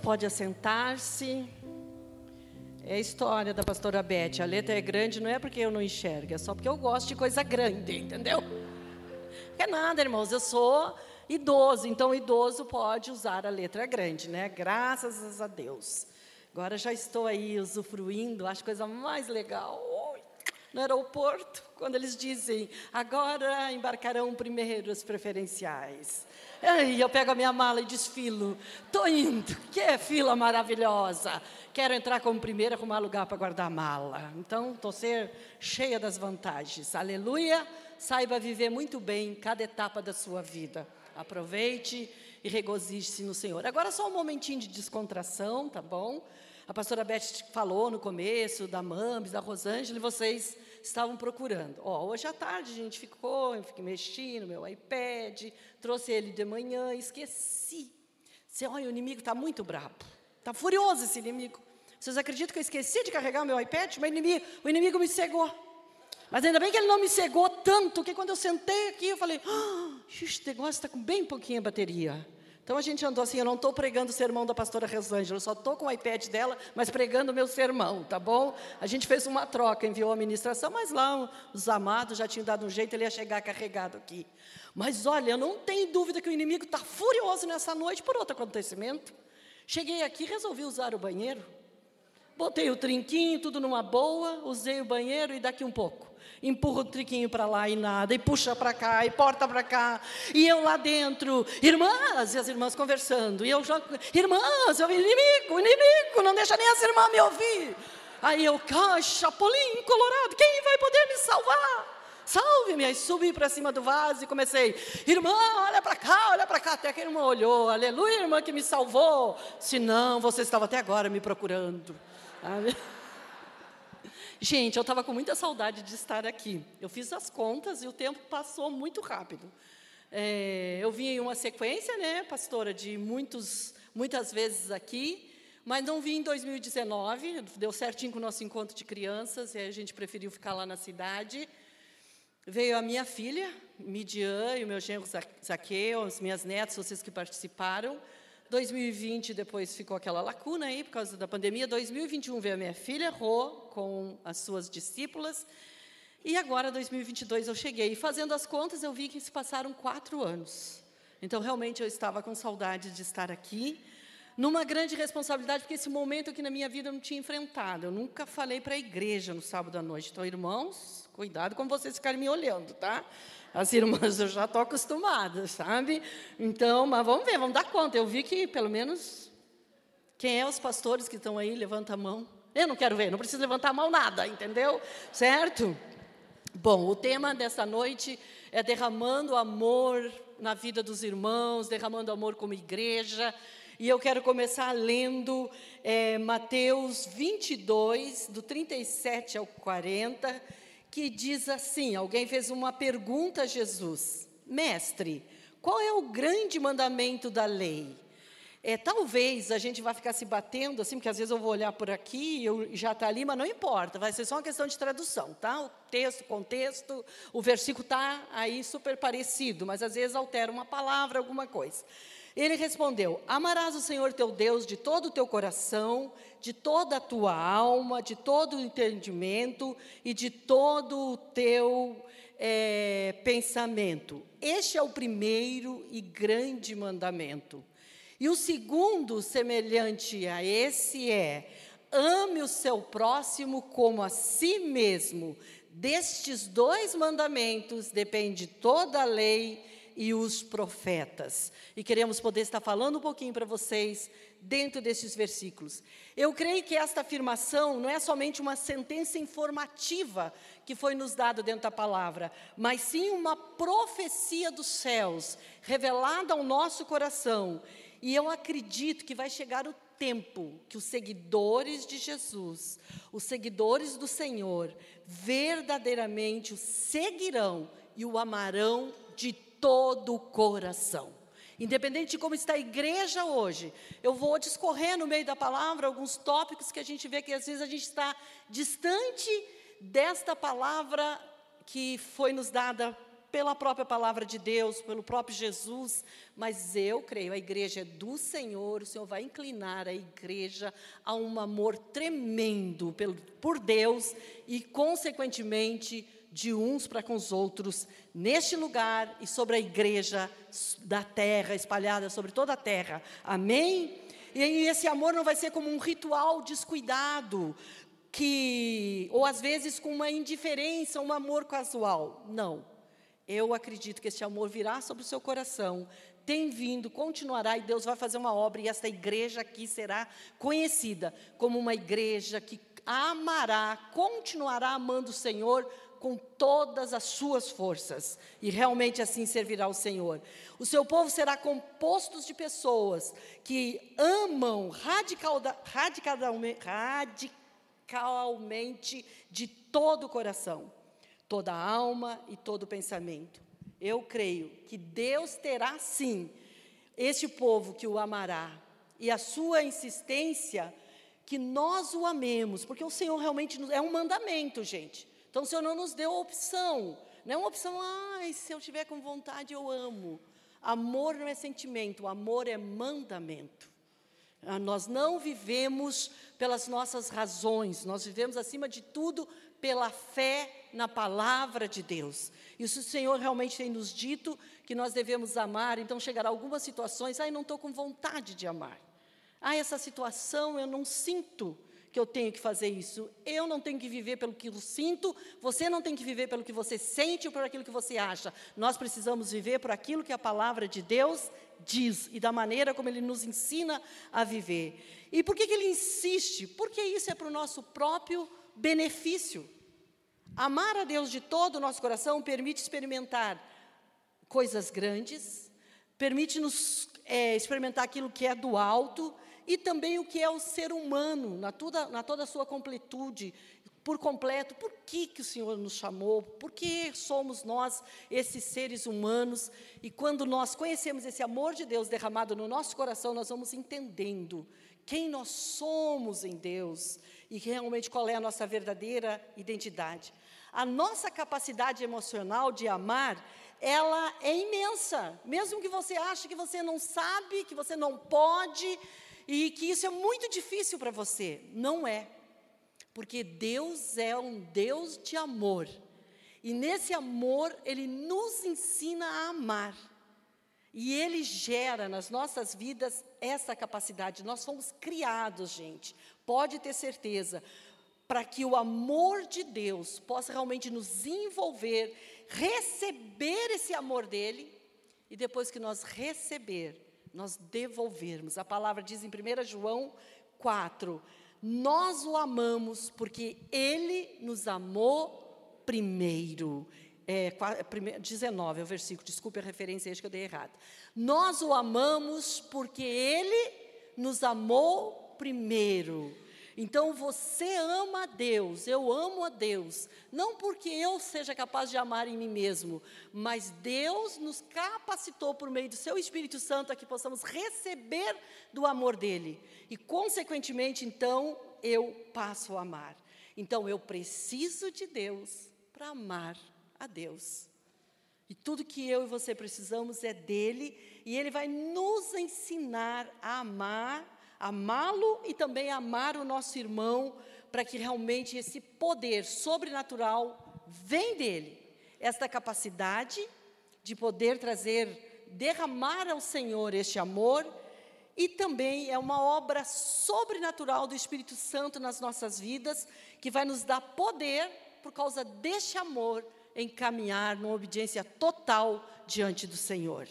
pode assentar-se. É a história da pastora Beth. A letra é grande não é porque eu não enxergo, é só porque eu gosto de coisa grande, entendeu? É nada, irmãos. Eu sou idoso, então idoso pode usar a letra grande, né? Graças a Deus. Agora já estou aí usufruindo, acho coisa mais legal. No aeroporto, quando eles dizem, agora embarcarão primeiros preferenciais. Aí eu pego a minha mala e desfilo. Tô indo. Que fila maravilhosa. Quero entrar como primeira, arrumar lugar para guardar a mala. Então, estou ser cheia das vantagens. Aleluia. Saiba viver muito bem cada etapa da sua vida. Aproveite e regozije-se no Senhor. Agora só um momentinho de descontração, tá bom? A pastora Beth falou no começo da Mambis, da Rosângela, e vocês estavam procurando. Ó, hoje à tarde a gente ficou, eu fiquei mexendo no meu iPad, trouxe ele de manhã, esqueci. Você, olha, o inimigo está muito bravo. Está furioso esse inimigo. Vocês acreditam que eu esqueci de carregar o meu iPad? Mas o inimigo, o inimigo me cegou. Mas ainda bem que ele não me cegou tanto, que quando eu sentei aqui, eu falei, ah, esse negócio está com bem pouquinha bateria. Então a gente andou assim, eu não estou pregando o sermão da pastora Rosângela, eu só estou com o iPad dela, mas pregando o meu sermão, tá bom? A gente fez uma troca, enviou a ministração, mas lá os amados já tinham dado um jeito, ele ia chegar carregado aqui. Mas olha, eu não tenho dúvida que o inimigo está furioso nessa noite por outro acontecimento. Cheguei aqui, resolvi usar o banheiro. Botei o trinquinho, tudo numa boa, usei o banheiro e daqui um pouco. Empurra o trinquinho para lá e nada, e puxa para cá, e porta para cá. E eu lá dentro, irmãs, e as irmãs conversando. E eu já, irmãs, o inimigo, inimigo, não deixa nem as irmãs me ouvir. Aí eu, caixa, chapolim colorado, quem vai poder me salvar? Salve-me! Aí subi para cima do vaso e comecei, irmã, olha para cá, olha para cá. Até que a irmã olhou, aleluia, irmã que me salvou. Se não, você estava até agora me procurando. Gente, eu estava com muita saudade de estar aqui. Eu fiz as contas e o tempo passou muito rápido. É, eu vim em uma sequência, né, pastora, de muitos, muitas vezes aqui, mas não vim em 2019, deu certinho com o nosso encontro de crianças, e a gente preferiu ficar lá na cidade. Veio a minha filha, Midian, e o meu genro Zaqueu, as minhas netas, vocês que participaram. 2020 depois ficou aquela lacuna aí por causa da pandemia. 2021 veio a minha filha Rô com as suas discípulas. E agora, 2022, eu cheguei. E fazendo as contas, eu vi que se passaram quatro anos. Então, realmente, eu estava com saudade de estar aqui, numa grande responsabilidade, porque esse momento aqui na minha vida eu não tinha enfrentado. Eu nunca falei para a igreja no sábado à noite. Então, irmãos, cuidado com vocês ficarem me olhando, tá? As irmãs eu já estou acostumada, sabe? Então, mas vamos ver, vamos dar conta. Eu vi que, pelo menos, quem é os pastores que estão aí, levanta a mão. Eu não quero ver, não preciso levantar a mão nada, entendeu? Certo? Bom, o tema dessa noite é derramando amor na vida dos irmãos, derramando amor como igreja. E eu quero começar lendo é, Mateus 22, do 37 ao 40 que diz assim: alguém fez uma pergunta a Jesus, mestre, qual é o grande mandamento da lei? É, talvez a gente vá ficar se batendo assim, porque às vezes eu vou olhar por aqui e já está ali, mas não importa, vai ser só uma questão de tradução, tá? O texto, contexto, o versículo está aí super parecido, mas às vezes altera uma palavra, alguma coisa. Ele respondeu: Amarás o Senhor teu Deus de todo o teu coração, de toda a tua alma, de todo o entendimento e de todo o teu é, pensamento. Este é o primeiro e grande mandamento. E o segundo, semelhante a esse, é: ame o seu próximo como a si mesmo. Destes dois mandamentos depende toda a lei e os profetas. E queremos poder estar falando um pouquinho para vocês dentro desses versículos. Eu creio que esta afirmação não é somente uma sentença informativa que foi nos dada dentro da palavra, mas sim uma profecia dos céus revelada ao nosso coração. E eu acredito que vai chegar o tempo que os seguidores de Jesus, os seguidores do Senhor, verdadeiramente o seguirão e o amarão de todo o coração. Independente de como está a igreja hoje, eu vou discorrer no meio da palavra alguns tópicos que a gente vê que às vezes a gente está distante desta palavra que foi nos dada pela própria palavra de Deus, pelo próprio Jesus, mas eu creio, a igreja é do Senhor, o Senhor vai inclinar a igreja a um amor tremendo por Deus e, consequentemente, de uns para com os outros, neste lugar e sobre a igreja da terra, espalhada sobre toda a terra. Amém? E esse amor não vai ser como um ritual descuidado, que ou às vezes com uma indiferença, um amor casual. Não. Eu acredito que esse amor virá sobre o seu coração, tem vindo, continuará e Deus vai fazer uma obra e esta igreja aqui será conhecida como uma igreja que amará, continuará amando o Senhor com todas as suas forças, e realmente assim servirá o Senhor. O seu povo será composto de pessoas que amam radical, radicalmente, radicalmente de todo o coração, toda a alma e todo o pensamento. Eu creio que Deus terá sim este povo que o amará, e a sua insistência que nós o amemos, porque o Senhor realmente é um mandamento, gente. Então o Senhor não nos deu opção. Não é uma opção, ah, se eu tiver com vontade, eu amo. Amor não é sentimento, amor é mandamento. Ah, nós não vivemos pelas nossas razões, nós vivemos acima de tudo pela fé na palavra de Deus. Isso o Senhor realmente tem nos dito que nós devemos amar, então chegará algumas situações, ai, não estou com vontade de amar. Ah, essa situação eu não sinto que eu tenho que fazer isso. Eu não tenho que viver pelo que eu sinto, você não tem que viver pelo que você sente ou por aquilo que você acha. Nós precisamos viver por aquilo que a palavra de Deus diz e da maneira como ele nos ensina a viver. E por que, que ele insiste? Porque isso é para o nosso próprio benefício. Amar a Deus de todo o nosso coração permite experimentar coisas grandes, permite-nos é, experimentar aquilo que é do alto, e também o que é o ser humano, na toda, na toda a sua completude, por completo. Por que, que o Senhor nos chamou? Por que somos nós esses seres humanos? E quando nós conhecemos esse amor de Deus derramado no nosso coração, nós vamos entendendo quem nós somos em Deus e realmente qual é a nossa verdadeira identidade. A nossa capacidade emocional de amar, ela é imensa. Mesmo que você ache que você não sabe, que você não pode, e que isso é muito difícil para você. Não é. Porque Deus é um Deus de amor. E nesse amor, Ele nos ensina a amar. E Ele gera nas nossas vidas essa capacidade. Nós fomos criados, gente, pode ter certeza, para que o amor de Deus possa realmente nos envolver, receber esse amor dele, e depois que nós receber, nós devolvermos. A palavra diz em 1 João 4: Nós o amamos porque ele nos amou primeiro. É, 19 é o versículo, desculpe a referência, acho que eu dei errado. Nós o amamos porque ele nos amou primeiro. Então você ama a Deus, eu amo a Deus, não porque eu seja capaz de amar em mim mesmo, mas Deus nos capacitou por meio do seu Espírito Santo a que possamos receber do amor dele. E consequentemente, então, eu passo a amar. Então eu preciso de Deus para amar a Deus. E tudo que eu e você precisamos é dele, e ele vai nos ensinar a amar amá-lo e também amar o nosso irmão, para que realmente esse poder sobrenatural vem dele. Esta capacidade de poder trazer, derramar ao Senhor este amor, e também é uma obra sobrenatural do Espírito Santo nas nossas vidas, que vai nos dar poder, por causa deste amor, em caminhar numa obediência total diante do Senhor.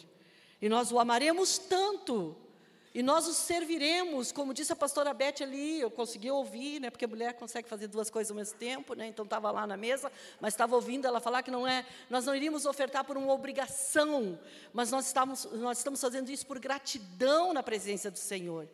E nós o amaremos tanto e nós os serviremos, como disse a pastora Beth ali, eu consegui ouvir, né, porque a mulher consegue fazer duas coisas ao mesmo tempo, né, então estava lá na mesa, mas estava ouvindo ela falar que não é, nós não iríamos ofertar por uma obrigação, mas nós estamos, nós estamos fazendo isso por gratidão na presença do Senhor.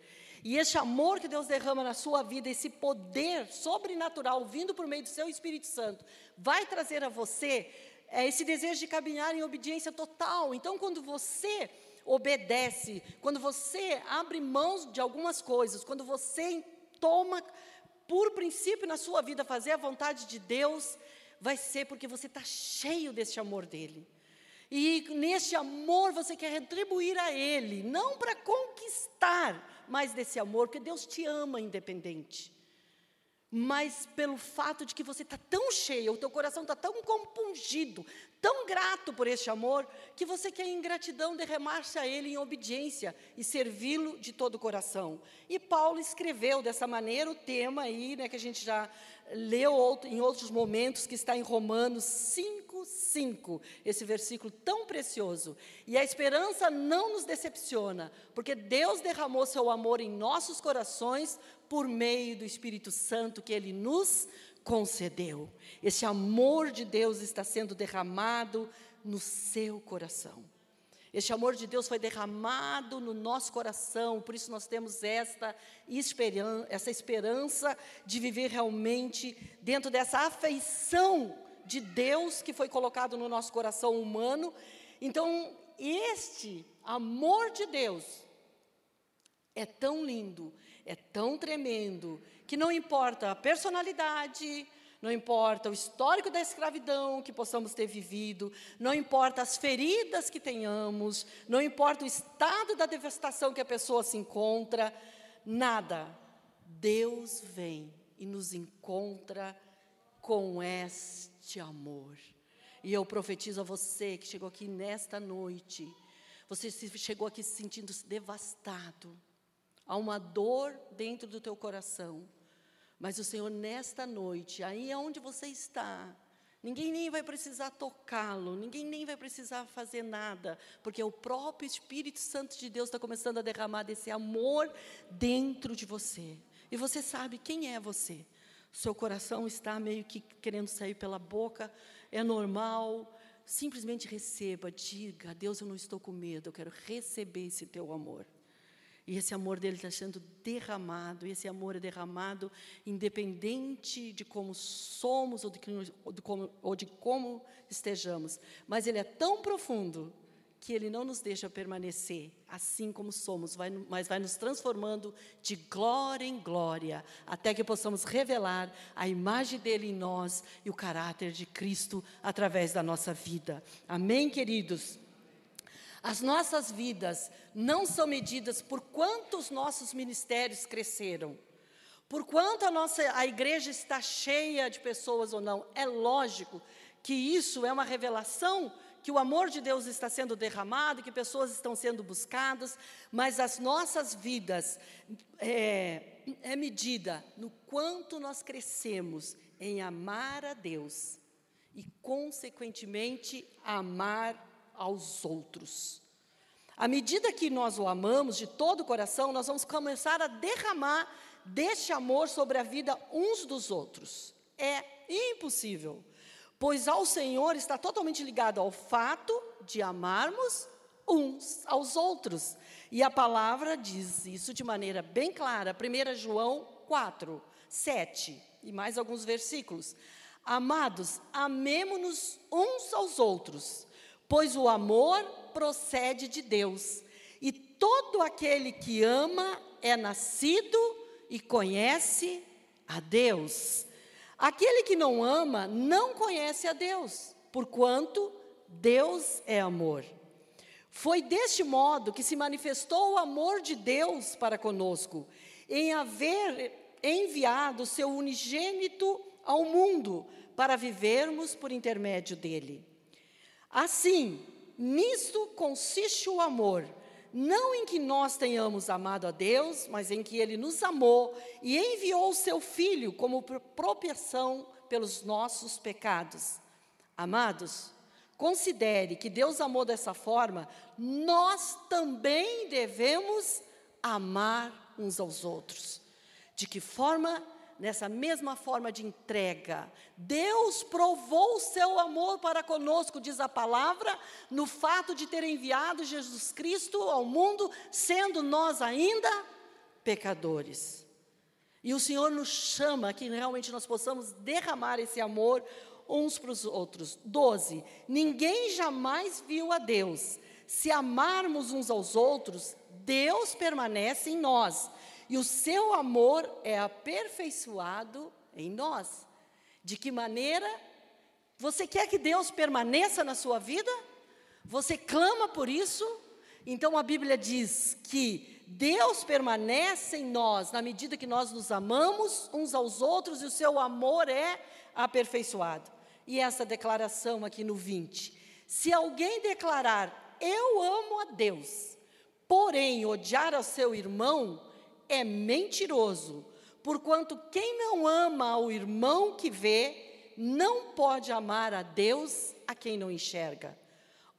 E esse amor que Deus derrama na sua vida, esse poder sobrenatural vindo por meio do seu Espírito Santo, vai trazer a você é, esse desejo de caminhar em obediência total. Então, quando você obedece, quando você abre mãos de algumas coisas, quando você toma por princípio na sua vida fazer a vontade de Deus, vai ser porque você está cheio desse amor dele. E neste amor você quer retribuir a Ele, não para conquistar mais desse amor, porque Deus te ama independente. Mas pelo fato de que você está tão cheio, o teu coração está tão compungido, tão grato por este amor, que você quer em gratidão derramar-se a Ele em obediência e servi-lo de todo o coração. E Paulo escreveu dessa maneira o tema aí, né, que a gente já leu outro, em outros momentos, que está em Romanos 5, 5, esse versículo tão precioso. E a esperança não nos decepciona, porque Deus derramou seu amor em nossos corações por meio do Espírito Santo que Ele nos concedeu. Esse amor de Deus está sendo derramado no seu coração. Este amor de Deus foi derramado no nosso coração, por isso nós temos esta esperança, essa esperança de viver realmente dentro dessa afeição de Deus que foi colocado no nosso coração humano. Então, este amor de Deus é tão lindo, é tão tremendo, que não importa a personalidade, não importa o histórico da escravidão que possamos ter vivido, não importa as feridas que tenhamos, não importa o estado da devastação que a pessoa se encontra, nada. Deus vem e nos encontra com este amor. E eu profetizo a você que chegou aqui nesta noite, você chegou aqui se sentindo devastado, há uma dor dentro do teu coração. Mas o Senhor, nesta noite, aí onde você está, ninguém nem vai precisar tocá-lo, ninguém nem vai precisar fazer nada, porque o próprio Espírito Santo de Deus está começando a derramar desse amor dentro de você. E você sabe quem é você. Seu coração está meio que querendo sair pela boca, é normal. Simplesmente receba, diga: Deus, eu não estou com medo, eu quero receber esse teu amor. E esse amor dele está sendo derramado, e esse amor é derramado independente de como somos ou de, como, ou de como estejamos. Mas ele é tão profundo que ele não nos deixa permanecer assim como somos, vai, mas vai nos transformando de glória em glória, até que possamos revelar a imagem dele em nós e o caráter de Cristo através da nossa vida. Amém, queridos? As nossas vidas não são medidas por quantos nossos ministérios cresceram, por quanto a nossa a igreja está cheia de pessoas ou não. É lógico que isso é uma revelação que o amor de Deus está sendo derramado, que pessoas estão sendo buscadas, mas as nossas vidas é, é medida no quanto nós crescemos em amar a Deus e, consequentemente, amar aos outros. À medida que nós o amamos de todo o coração, nós vamos começar a derramar deste amor sobre a vida uns dos outros. É impossível, pois ao Senhor está totalmente ligado ao fato de amarmos uns aos outros. E a palavra diz isso de maneira bem clara, 1 João 4, 7 e mais alguns versículos. Amados, amemo-nos uns aos outros, pois o amor procede de Deus. E todo aquele que ama é nascido e conhece a Deus. Aquele que não ama não conhece a Deus, porquanto Deus é amor. Foi deste modo que se manifestou o amor de Deus para conosco, em haver enviado seu unigênito ao mundo para vivermos por intermédio dele. Assim, nisto consiste o amor, não em que nós tenhamos amado a Deus, mas em que Ele nos amou e enviou o Seu Filho como propiação pelos nossos pecados. Amados, considere que Deus amou dessa forma, nós também devemos amar uns aos outros. De que forma nessa mesma forma de entrega. Deus provou o seu amor para conosco, diz a palavra, no fato de ter enviado Jesus Cristo ao mundo, sendo nós ainda pecadores. E o Senhor nos chama que realmente nós possamos derramar esse amor uns para os outros. 12. Ninguém jamais viu a Deus. Se amarmos uns aos outros, Deus permanece em nós e o seu amor é aperfeiçoado em nós. De que maneira? Você quer que Deus permaneça na sua vida? Você clama por isso? Então a Bíblia diz que Deus permanece em nós na medida que nós nos amamos uns aos outros e o seu amor é aperfeiçoado. E essa declaração aqui no 20: se alguém declarar, eu amo a Deus, porém odiar ao seu irmão, é mentiroso, porquanto quem não ama ao irmão que vê, não pode amar a Deus a quem não enxerga.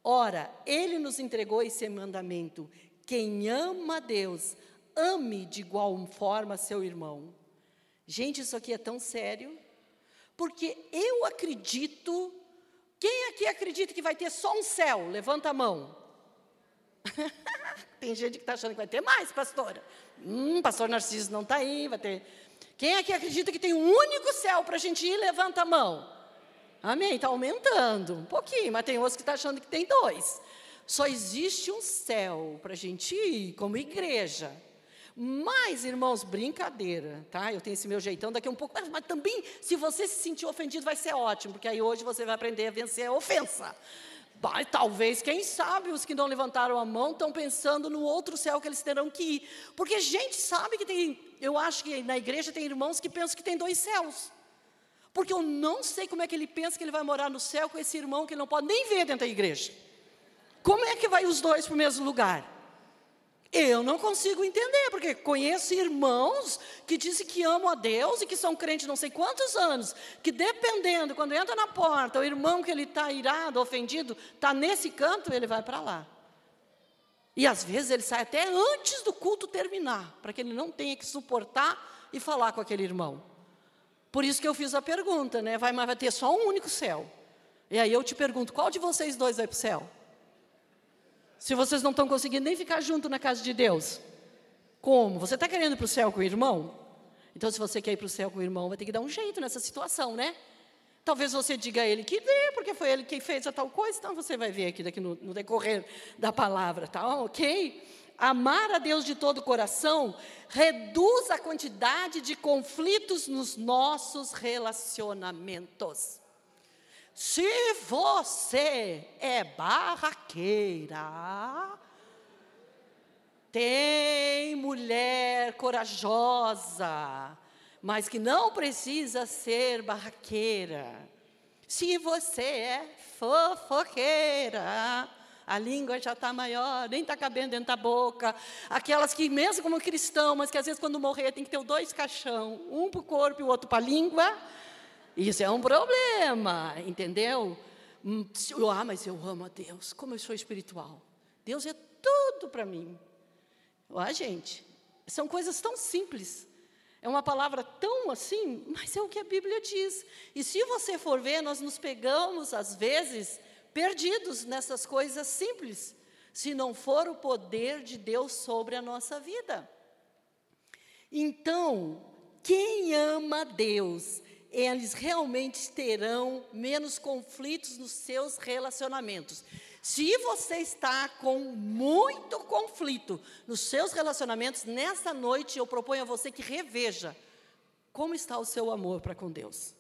Ora, ele nos entregou esse mandamento: quem ama a Deus, ame de igual forma seu irmão. Gente, isso aqui é tão sério, porque eu acredito. Quem aqui acredita que vai ter só um céu? Levanta a mão. Tem gente que está achando que vai ter mais, pastora. Hum, pastor Narciso não está aí, vai ter. Quem aqui acredita que tem um único céu para a gente ir? Levanta a mão. Amém? Está aumentando um pouquinho, mas tem outros que estão tá achando que tem dois. Só existe um céu para a gente ir como igreja. Mas, irmãos, brincadeira, tá? Eu tenho esse meu jeitão daqui um pouco, mas, também, se você se sentir ofendido, vai ser ótimo, porque aí hoje você vai aprender a vencer a ofensa. Mas, talvez, quem sabe, os que não levantaram a mão estão pensando no outro céu que eles terão que ir. Porque a gente sabe que tem, eu acho que na igreja tem irmãos que pensam que tem dois céus. Porque eu não sei como é que ele pensa que ele vai morar no céu com esse irmão que ele não pode nem ver dentro da igreja. Como é que vai os dois para o mesmo lugar? Eu não consigo entender, porque conheço irmãos que dizem que amam a Deus e que são crentes não sei quantos anos, que dependendo, quando entra na porta, o irmão que ele está irado, ofendido, está nesse canto, ele vai para lá. E às vezes ele sai até antes do culto terminar, para que ele não tenha que suportar e falar com aquele irmão. Por isso que eu fiz a pergunta, né? Vai, mas vai ter só um único céu. E aí eu te pergunto, qual de vocês dois vai para o céu? Se vocês não estão conseguindo nem ficar junto na casa de Deus. Como? Você está querendo ir para o céu com o irmão? Então, se você quer ir para o céu com o irmão, vai ter que dar um jeito nessa situação, né? Talvez você diga a ele que vê, porque foi ele quem fez a tal coisa, então você vai ver aqui daqui no, no decorrer da palavra, tá? Ok? Amar a Deus de todo o coração reduz a quantidade de conflitos nos nossos relacionamentos. Se você é barraqueira, tem mulher corajosa, mas que não precisa ser barraqueira. Se você é fofoqueira, a língua já está maior, nem está cabendo dentro da boca. Aquelas que, mesmo como cristão, mas que às vezes quando morrer tem que ter dois caixão, um para o corpo e o outro para a língua, isso é um problema, entendeu? Hum, ah, mas eu amo a Deus, como eu sou espiritual. Deus é tudo para mim. Ah, gente, são coisas tão simples. É uma palavra tão assim, mas é o que a Bíblia diz. E se você for ver, nós nos pegamos, às vezes, perdidos nessas coisas simples, se não for o poder de Deus sobre a nossa vida. Então, quem ama Deus eles realmente terão menos conflitos nos seus relacionamentos. Se você está com muito conflito nos seus relacionamentos, nessa noite eu proponho a você que reveja como está o seu amor para com Deus.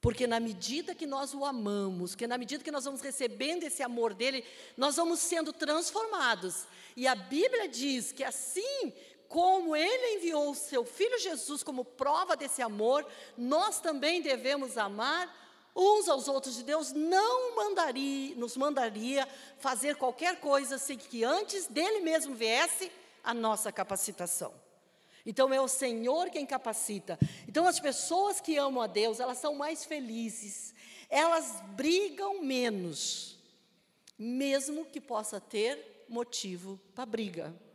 Porque na medida que nós o amamos, que na medida que nós vamos recebendo esse amor dele, nós vamos sendo transformados. E a Bíblia diz que assim como ele enviou o seu filho Jesus como prova desse amor, nós também devemos amar uns aos outros. E Deus não mandaria, nos mandaria fazer qualquer coisa sem que antes dele mesmo viesse a nossa capacitação. Então é o Senhor quem capacita. Então as pessoas que amam a Deus, elas são mais felizes, elas brigam menos, mesmo que possa ter motivo para briga.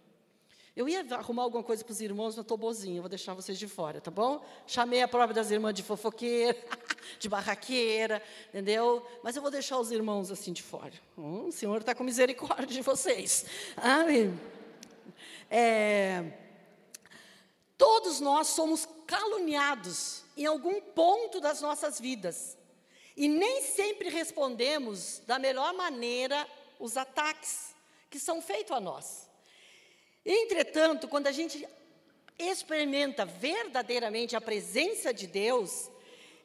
Eu ia arrumar alguma coisa para os irmãos, mas estou bozinha, vou deixar vocês de fora, tá bom? Chamei a prova das irmãs de fofoqueira, de barraqueira, entendeu? Mas eu vou deixar os irmãos assim de fora. Hum, o Senhor está com misericórdia de vocês. Amém. É, todos nós somos caluniados em algum ponto das nossas vidas. E nem sempre respondemos da melhor maneira os ataques que são feitos a nós. Entretanto, quando a gente experimenta verdadeiramente a presença de Deus,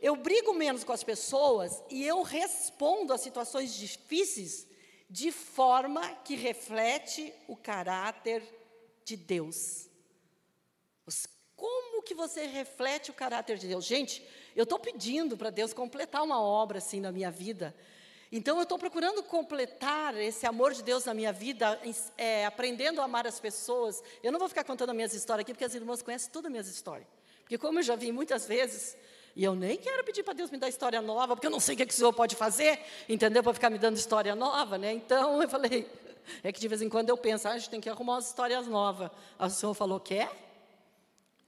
eu brigo menos com as pessoas e eu respondo a situações difíceis de forma que reflete o caráter de Deus. Como que você reflete o caráter de Deus? Gente, eu estou pedindo para Deus completar uma obra assim na minha vida. Então, eu estou procurando completar esse amor de Deus na minha vida, é, aprendendo a amar as pessoas. Eu não vou ficar contando as minhas histórias aqui, porque as irmãs conhecem todas as minhas histórias. Porque, como eu já vi muitas vezes, e eu nem quero pedir para Deus me dar história nova, porque eu não sei o que, é que o Senhor pode fazer, entendeu? Para ficar me dando história nova, né? Então, eu falei, é que de vez em quando eu penso, ah, a gente tem que arrumar umas histórias novas. O Senhor falou, quer?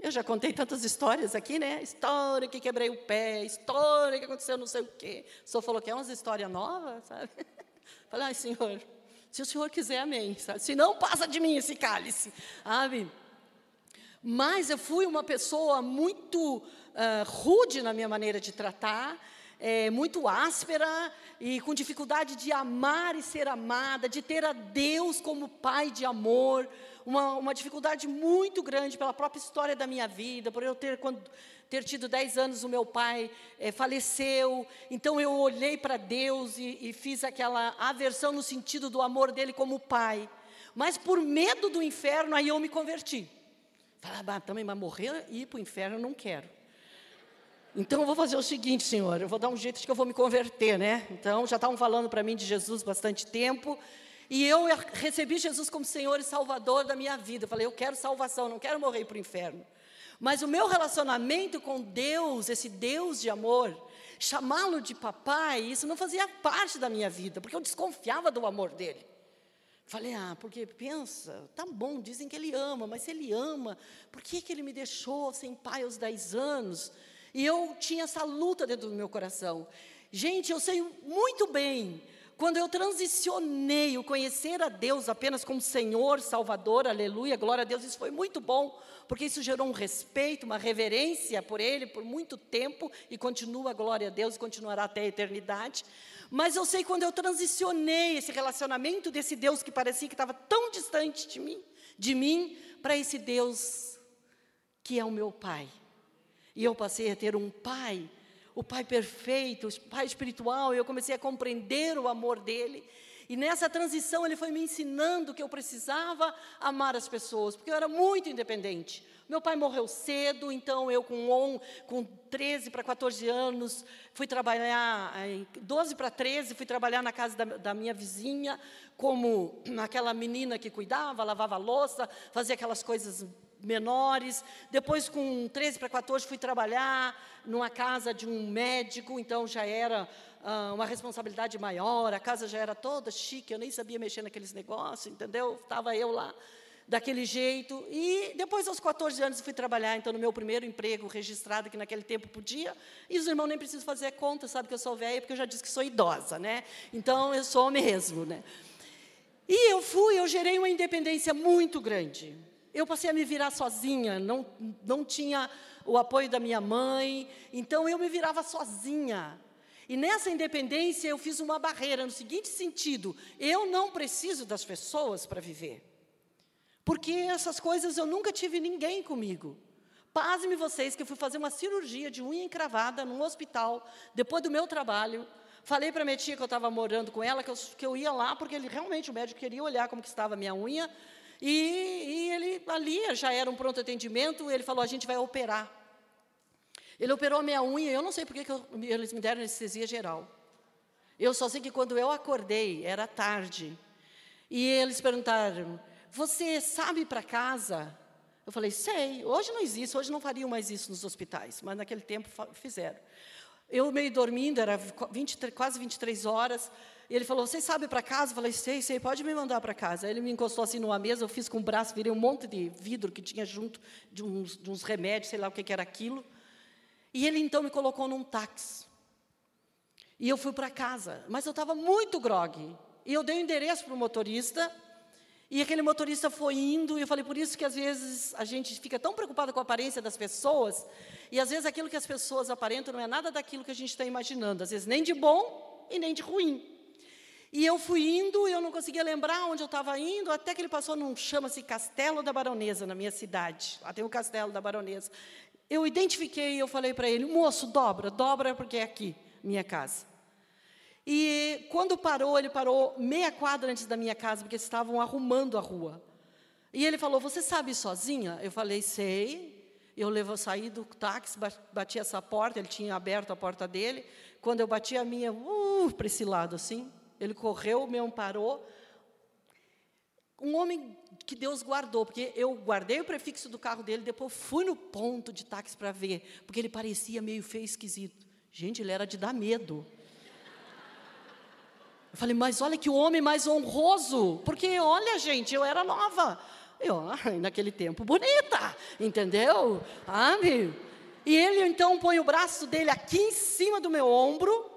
Eu já contei tantas histórias aqui, né? História que quebrei o pé, história que aconteceu não sei o quê. O senhor falou que é umas histórias novas, sabe? Falei, ai, senhor, se o senhor quiser, amém. Sabe? Se não, passa de mim esse cálice, sabe? Mas eu fui uma pessoa muito uh, rude na minha maneira de tratar, é, muito áspera e com dificuldade de amar e ser amada, de ter a Deus como Pai de amor, uma, uma dificuldade muito grande pela própria história da minha vida, por eu ter, quando, ter tido 10 anos, o meu pai é, faleceu, então eu olhei para Deus e, e fiz aquela aversão no sentido do amor dele como pai. Mas por medo do inferno, aí eu me converti. Falei, ah, também, mas morrer e ir para o inferno eu não quero. Então eu vou fazer o seguinte, Senhor, eu vou dar um jeito de que eu vou me converter, né? Então já estavam falando para mim de Jesus bastante tempo. E eu recebi Jesus como Senhor e Salvador da minha vida. Eu falei, eu quero salvação, não quero morrer para o inferno. Mas o meu relacionamento com Deus, esse Deus de amor, chamá-lo de papai, isso não fazia parte da minha vida, porque eu desconfiava do amor dele. Falei, ah, porque pensa, tá bom, dizem que ele ama, mas se ele ama, por que, que ele me deixou sem pai aos 10 anos? E eu tinha essa luta dentro do meu coração. Gente, eu sei muito bem quando eu transicionei o conhecer a Deus apenas como Senhor, Salvador, aleluia, glória a Deus, isso foi muito bom, porque isso gerou um respeito, uma reverência por Ele por muito tempo e continua, glória a Deus, continuará até a eternidade. Mas eu sei quando eu transicionei esse relacionamento desse Deus que parecia que estava tão distante de mim, de mim, para esse Deus que é o meu Pai. E eu passei a ter um Pai o Pai perfeito, o Pai espiritual, e eu comecei a compreender o amor dele. E nessa transição ele foi me ensinando que eu precisava amar as pessoas, porque eu era muito independente. Meu pai morreu cedo, então eu com, on, com 13 para 14 anos fui trabalhar, 12 para 13, fui trabalhar na casa da, da minha vizinha, como aquela menina que cuidava, lavava louça, fazia aquelas coisas menores. Depois, com 13 para 14, fui trabalhar numa casa de um médico, então já era ah, uma responsabilidade maior, a casa já era toda chique, eu nem sabia mexer naqueles negócios, entendeu? Estava eu lá daquele jeito. E depois, aos 14 anos, fui trabalhar, então, no meu primeiro emprego registrado, que naquele tempo podia. E os irmãos nem precisam fazer conta, sabe que eu sou velha, porque eu já disse que sou idosa, né? Então, eu sou mesmo, né? E eu fui, eu gerei uma independência muito grande. Eu passei a me virar sozinha, não, não tinha o apoio da minha mãe, então eu me virava sozinha. E nessa independência eu fiz uma barreira no seguinte sentido: eu não preciso das pessoas para viver. Porque essas coisas eu nunca tive ninguém comigo. Pasme vocês que eu fui fazer uma cirurgia de unha encravada num hospital, depois do meu trabalho. Falei para minha tia que eu estava morando com ela, que eu, que eu ia lá, porque ele realmente, o médico queria olhar como que estava a minha unha, e, e ele ali já era um pronto atendimento, ele falou: a gente vai operar. Ele operou a minha unha, eu não sei porque que eu, eles me deram anestesia geral. Eu só sei que quando eu acordei, era tarde, e eles perguntaram: Você sabe para casa? Eu falei: Sei, hoje não existe, hoje não fariam mais isso nos hospitais, mas naquele tempo fizeram. Eu meio dormindo, era 20, quase 23 horas, e ele falou: Você sabe para casa? Eu falei: Sei, sei, pode me mandar para casa. Aí ele me encostou assim numa mesa, eu fiz com o braço, virei um monte de vidro que tinha junto, de uns, de uns remédios, sei lá o que, que era aquilo. E ele então me colocou num táxi. E eu fui para casa, mas eu estava muito grogue. E eu dei o um endereço para o motorista, e aquele motorista foi indo, e eu falei, por isso que às vezes a gente fica tão preocupado com a aparência das pessoas, e às vezes aquilo que as pessoas aparentam não é nada daquilo que a gente está imaginando, às vezes nem de bom e nem de ruim. E eu fui indo, eu não conseguia lembrar onde eu estava indo, até que ele passou num, chama-se Castelo da Baronesa, na minha cidade. Lá tem o Castelo da Baronesa. Eu identifiquei e eu falei para ele, moço, dobra, dobra porque é aqui, minha casa. E quando parou, ele parou meia quadra antes da minha casa, porque estavam arrumando a rua. E ele falou: Você sabe sozinha? Eu falei: Sei. Eu levo, saí do táxi, bati essa porta, ele tinha aberto a porta dele. Quando eu bati a minha, uh, para esse lado assim, ele correu, me amparou. Um homem que Deus guardou, porque eu guardei o prefixo do carro dele, depois fui no ponto de táxi para ver, porque ele parecia meio feio, esquisito. Gente, ele era de dar medo. Eu falei, mas olha que homem mais honroso, porque olha, gente, eu era nova. Eu, naquele tempo, bonita, entendeu? Sabe? E ele então põe o braço dele aqui em cima do meu ombro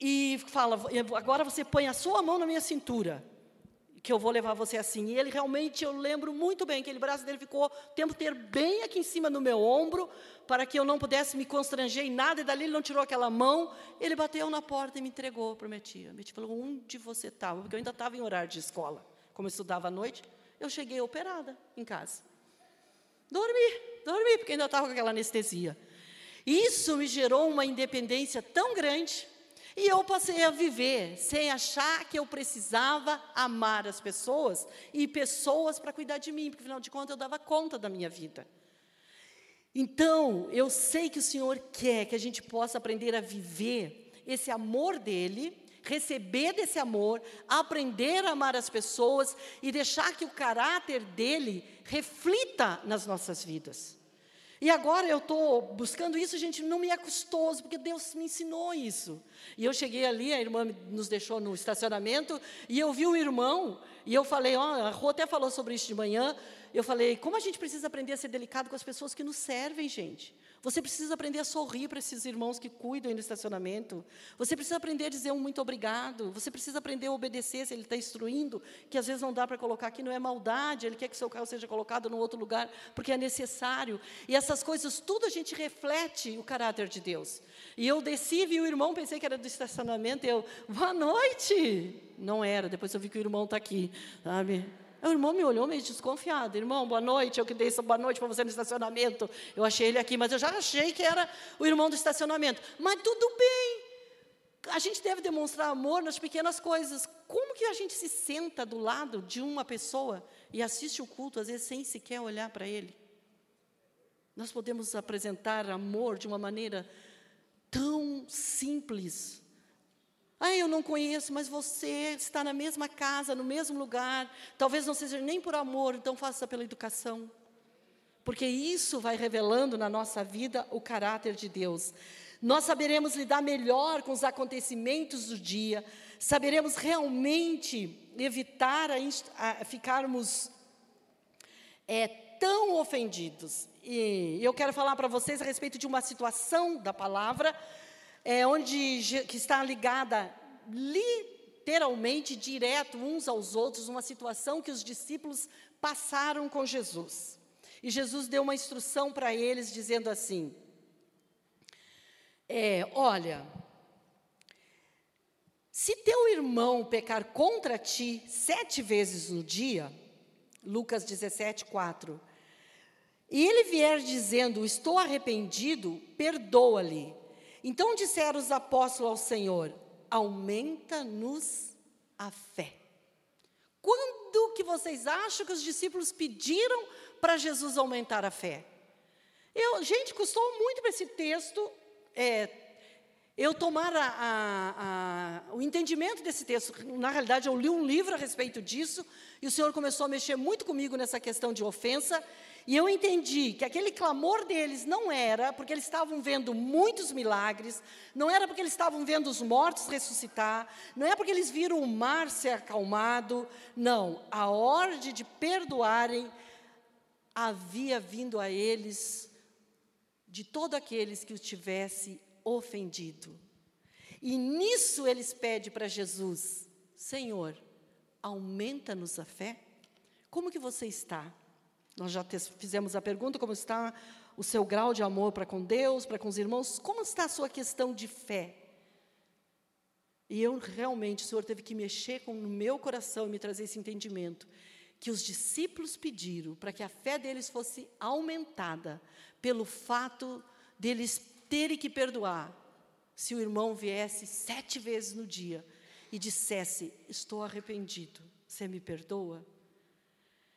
e fala: agora você põe a sua mão na minha cintura, que eu vou levar você assim. E ele realmente, eu lembro muito bem, aquele braço dele ficou o tempo inteiro bem aqui em cima do meu ombro, para que eu não pudesse me constranger em nada, e dali ele não tirou aquela mão. Ele bateu na porta e me entregou para minha tia. Minha tia falou: onde você estava? Porque eu ainda estava em horário de escola, como eu estudava à noite eu cheguei operada em casa. Dormi, dormi, porque ainda estava com aquela anestesia. Isso me gerou uma independência tão grande, e eu passei a viver sem achar que eu precisava amar as pessoas e pessoas para cuidar de mim, porque afinal de contas eu dava conta da minha vida. Então, eu sei que o Senhor quer que a gente possa aprender a viver esse amor dele receber desse amor, aprender a amar as pessoas e deixar que o caráter dele reflita nas nossas vidas. E agora eu estou buscando isso, gente, não me é custoso, porque Deus me ensinou isso. E eu cheguei ali, a irmã nos deixou no estacionamento, e eu vi um irmão, e eu falei, ó, a Rô até falou sobre isso de manhã, eu falei, como a gente precisa aprender a ser delicado com as pessoas que nos servem, gente. Você precisa aprender a sorrir para esses irmãos que cuidam no estacionamento. Você precisa aprender a dizer um muito obrigado. Você precisa aprender a obedecer se ele está instruindo, que às vezes não dá para colocar aqui, não é maldade, ele quer que seu carro seja colocado num outro lugar, porque é necessário. E essas coisas, tudo a gente reflete o caráter de Deus. E eu desci, vi o irmão, pensei que era do estacionamento, e eu, boa noite! Não era, depois eu vi que o irmão está aqui, sabe? O irmão me olhou meio desconfiado. Irmão, boa noite, eu que dei essa boa noite para você no estacionamento. Eu achei ele aqui, mas eu já achei que era o irmão do estacionamento. Mas tudo bem. A gente deve demonstrar amor nas pequenas coisas. Como que a gente se senta do lado de uma pessoa e assiste o culto, às vezes, sem sequer olhar para ele? Nós podemos apresentar amor de uma maneira tão simples, ah, eu não conheço, mas você está na mesma casa, no mesmo lugar. Talvez não seja nem por amor, então faça pela educação. Porque isso vai revelando na nossa vida o caráter de Deus. Nós saberemos lidar melhor com os acontecimentos do dia, saberemos realmente evitar a, a ficarmos é, tão ofendidos. E eu quero falar para vocês a respeito de uma situação da palavra é, onde que está ligada literalmente direto uns aos outros, uma situação que os discípulos passaram com Jesus. E Jesus deu uma instrução para eles dizendo assim: é, olha, se teu irmão pecar contra ti sete vezes no dia, Lucas 17, 4, e ele vier dizendo, estou arrependido, perdoa-lhe. Então disseram os apóstolos ao Senhor: aumenta-nos a fé. Quando que vocês acham que os discípulos pediram para Jesus aumentar a fé? Eu, gente, custou muito para esse texto é, eu tomar a, a, a, o entendimento desse texto. Na realidade, eu li um livro a respeito disso, e o Senhor começou a mexer muito comigo nessa questão de ofensa, e eu entendi que aquele clamor deles não era porque eles estavam vendo muitos milagres, não era porque eles estavam vendo os mortos ressuscitar, não é porque eles viram o mar ser acalmado, não. A ordem de perdoarem havia vindo a eles de todos aqueles que os tivesse ofendido. E nisso eles pedem para Jesus: Senhor, aumenta-nos a fé. Como que você está? Nós já fizemos a pergunta como está o seu grau de amor para com Deus, para com os irmãos, como está a sua questão de fé? E eu realmente, o Senhor teve que mexer com, no meu coração e me trazer esse entendimento, que os discípulos pediram para que a fé deles fosse aumentada pelo fato deles terem que perdoar se o irmão viesse sete vezes no dia e dissesse: Estou arrependido, você me perdoa?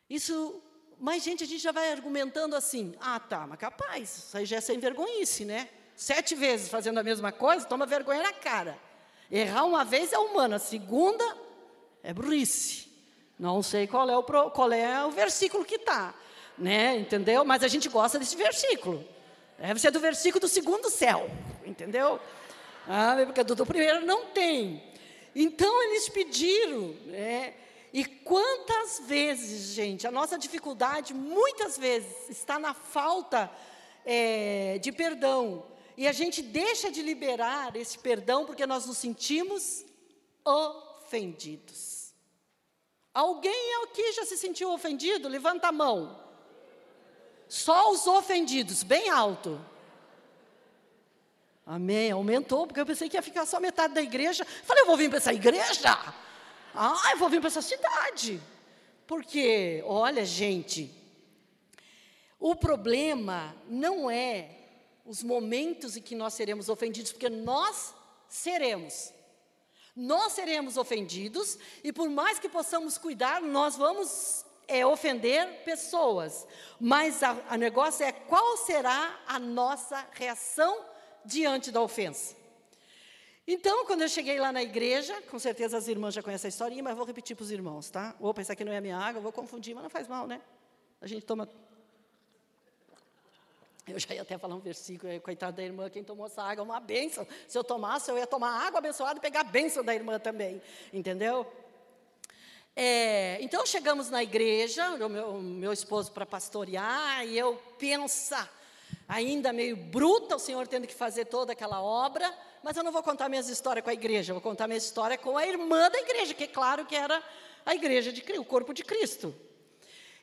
Isso, mas gente, a gente já vai argumentando assim: Ah, tá, mas capaz, isso aí já é sem vergonhice, né? Sete vezes fazendo a mesma coisa, toma vergonha na cara. Errar uma vez é humano, a segunda é burrice. Não sei qual é o, qual é o versículo que está, né? Entendeu? Mas a gente gosta desse versículo. Deve ser do versículo do segundo céu, entendeu? Ah, porque do, do primeiro não tem. Então eles pediram, né? E quantas vezes, gente, a nossa dificuldade muitas vezes está na falta é, de perdão. E a gente deixa de liberar esse perdão porque nós nos sentimos ofendidos. Alguém aqui já se sentiu ofendido? Levanta a mão. Só os ofendidos, bem alto. Amém. Aumentou, porque eu pensei que ia ficar só metade da igreja. Falei, eu vou vir para essa igreja? Ah, eu vou vir para essa cidade. Porque, olha, gente, o problema não é os momentos em que nós seremos ofendidos, porque nós seremos. Nós seremos ofendidos e por mais que possamos cuidar, nós vamos é, ofender pessoas. Mas o negócio é qual será a nossa reação diante da ofensa. Então, quando eu cheguei lá na igreja, com certeza as irmãs já conhecem a historinha, mas vou repetir para os irmãos, tá? Vou pensar que não é a minha água, vou confundir, mas não faz mal, né? A gente toma eu já ia até falar um versículo, coitada da irmã, quem tomou essa água é uma bênção. Se eu tomasse, eu ia tomar água abençoada e pegar a bênção da irmã também, entendeu? É, então chegamos na igreja, o meu, meu esposo para pastorear, e eu pensa, ainda meio bruta, o Senhor tendo que fazer toda aquela obra, mas eu não vou contar minhas histórias com a igreja, vou contar minha história com a irmã da igreja, que é claro que era a igreja de o corpo de Cristo.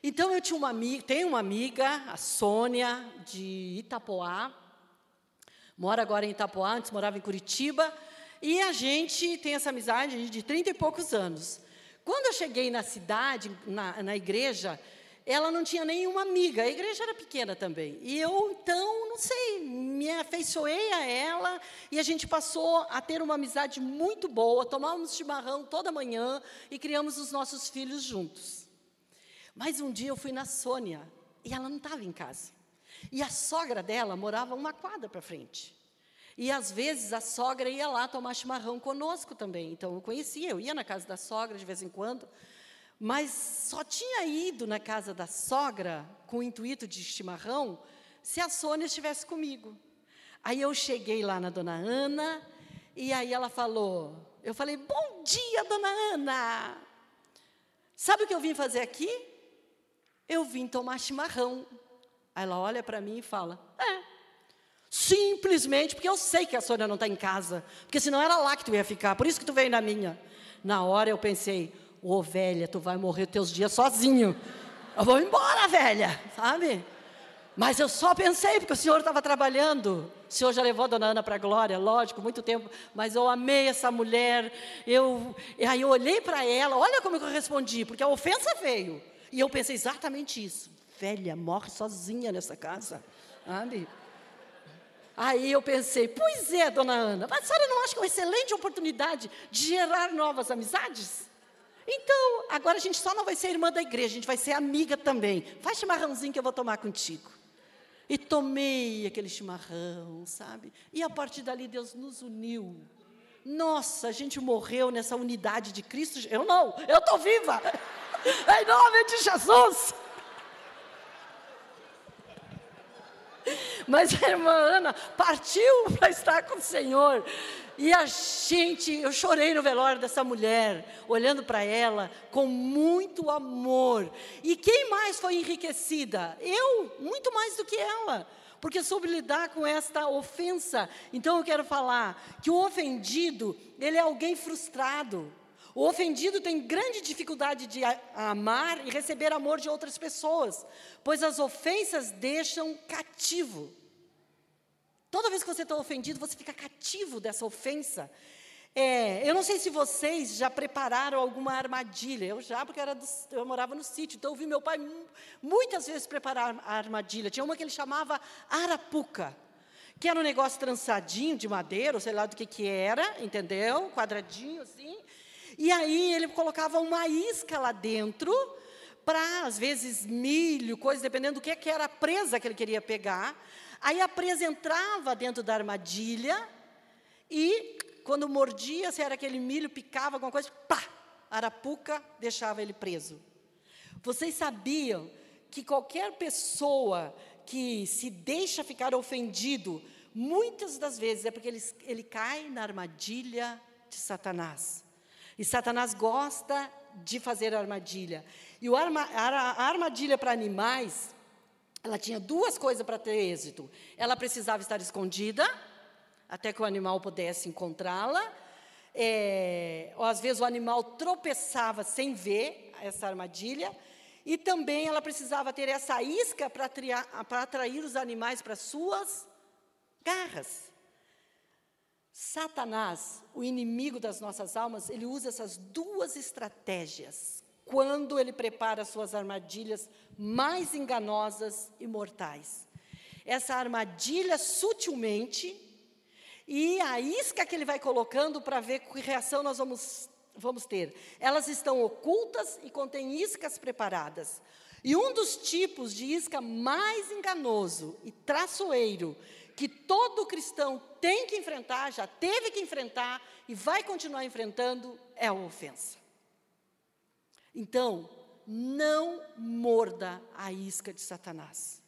Então eu tinha uma amiga, tenho uma amiga, a Sônia, de Itapoá, mora agora em Itapoá, antes morava em Curitiba, e a gente tem essa amizade de 30 e poucos anos. Quando eu cheguei na cidade, na, na igreja, ela não tinha nenhuma amiga, a igreja era pequena também. E eu, então, não sei, me afeiçoei a ela e a gente passou a ter uma amizade muito boa, tomávamos chimarrão toda manhã e criamos os nossos filhos juntos. Mas um dia eu fui na Sônia e ela não estava em casa. E a sogra dela morava uma quadra para frente. E às vezes a sogra ia lá tomar chimarrão conosco também. Então eu conhecia, eu ia na casa da sogra de vez em quando. Mas só tinha ido na casa da sogra com o intuito de chimarrão se a Sônia estivesse comigo. Aí eu cheguei lá na dona Ana e aí ela falou, eu falei, bom dia, dona Ana. Sabe o que eu vim fazer aqui? eu vim tomar chimarrão. Aí ela olha para mim e fala: É. Simplesmente porque eu sei que a Sônia não está em casa. Porque senão era lá que tu ia ficar. Por isso que tu veio na minha. Na hora eu pensei: Ô oh, velha, tu vai morrer teus dias sozinho. Eu vou embora, velha. Sabe? Mas eu só pensei, porque o senhor estava trabalhando. O senhor já levou a dona Ana para a glória, lógico, muito tempo. Mas eu amei essa mulher. Eu, aí eu olhei para ela, olha como eu respondi, porque a ofensa veio. E eu pensei exatamente isso. Velha, morre sozinha nessa casa. Sabe? Aí eu pensei, pois é, dona Ana, mas a senhora não acha que é uma excelente oportunidade de gerar novas amizades? Então, agora a gente só não vai ser irmã da igreja, a gente vai ser amiga também. Faz chimarrãozinho que eu vou tomar contigo. E tomei aquele chimarrão, sabe? E a partir dali Deus nos uniu. Nossa, a gente morreu nessa unidade de Cristo. Eu não, eu estou viva. Em nome de Jesus. Mas a irmã Ana partiu para estar com o Senhor. E a gente, eu chorei no velório dessa mulher, olhando para ela com muito amor. E quem mais foi enriquecida? Eu, muito mais do que ela porque soube lidar com esta ofensa. Então eu quero falar que o ofendido, ele é alguém frustrado. O ofendido tem grande dificuldade de amar e receber amor de outras pessoas, pois as ofensas deixam cativo. Toda vez que você está ofendido, você fica cativo dessa ofensa. É, eu não sei se vocês já prepararam alguma armadilha. Eu já, porque do, eu morava no sítio, então eu vi meu pai muitas vezes preparar a armadilha. Tinha uma que ele chamava arapuca que era um negócio trançadinho de madeira, sei lá do que que era, entendeu? Quadradinho assim. E aí ele colocava uma isca lá dentro, para, às vezes, milho, coisa, dependendo do que, que era a presa que ele queria pegar. Aí a presa entrava dentro da armadilha e, quando mordia, se era aquele milho, picava alguma coisa, pá, arapuca deixava ele preso. Vocês sabiam que qualquer pessoa que se deixa ficar ofendido, muitas das vezes é porque ele, ele cai na armadilha de Satanás. E Satanás gosta de fazer armadilha. E arma, a armadilha para animais, ela tinha duas coisas para ter êxito. Ela precisava estar escondida, até que o animal pudesse encontrá-la. É, às vezes o animal tropeçava sem ver essa armadilha. E também ela precisava ter essa isca para atrair os animais para suas garras. Satanás, o inimigo das nossas almas, ele usa essas duas estratégias quando ele prepara suas armadilhas mais enganosas e mortais. Essa armadilha sutilmente e a isca que ele vai colocando para ver que reação nós vamos vamos ter. Elas estão ocultas e contêm iscas preparadas. E um dos tipos de isca mais enganoso e traçoeiro que todo cristão tem que enfrentar, já teve que enfrentar e vai continuar enfrentando é a ofensa. Então, não morda a isca de Satanás.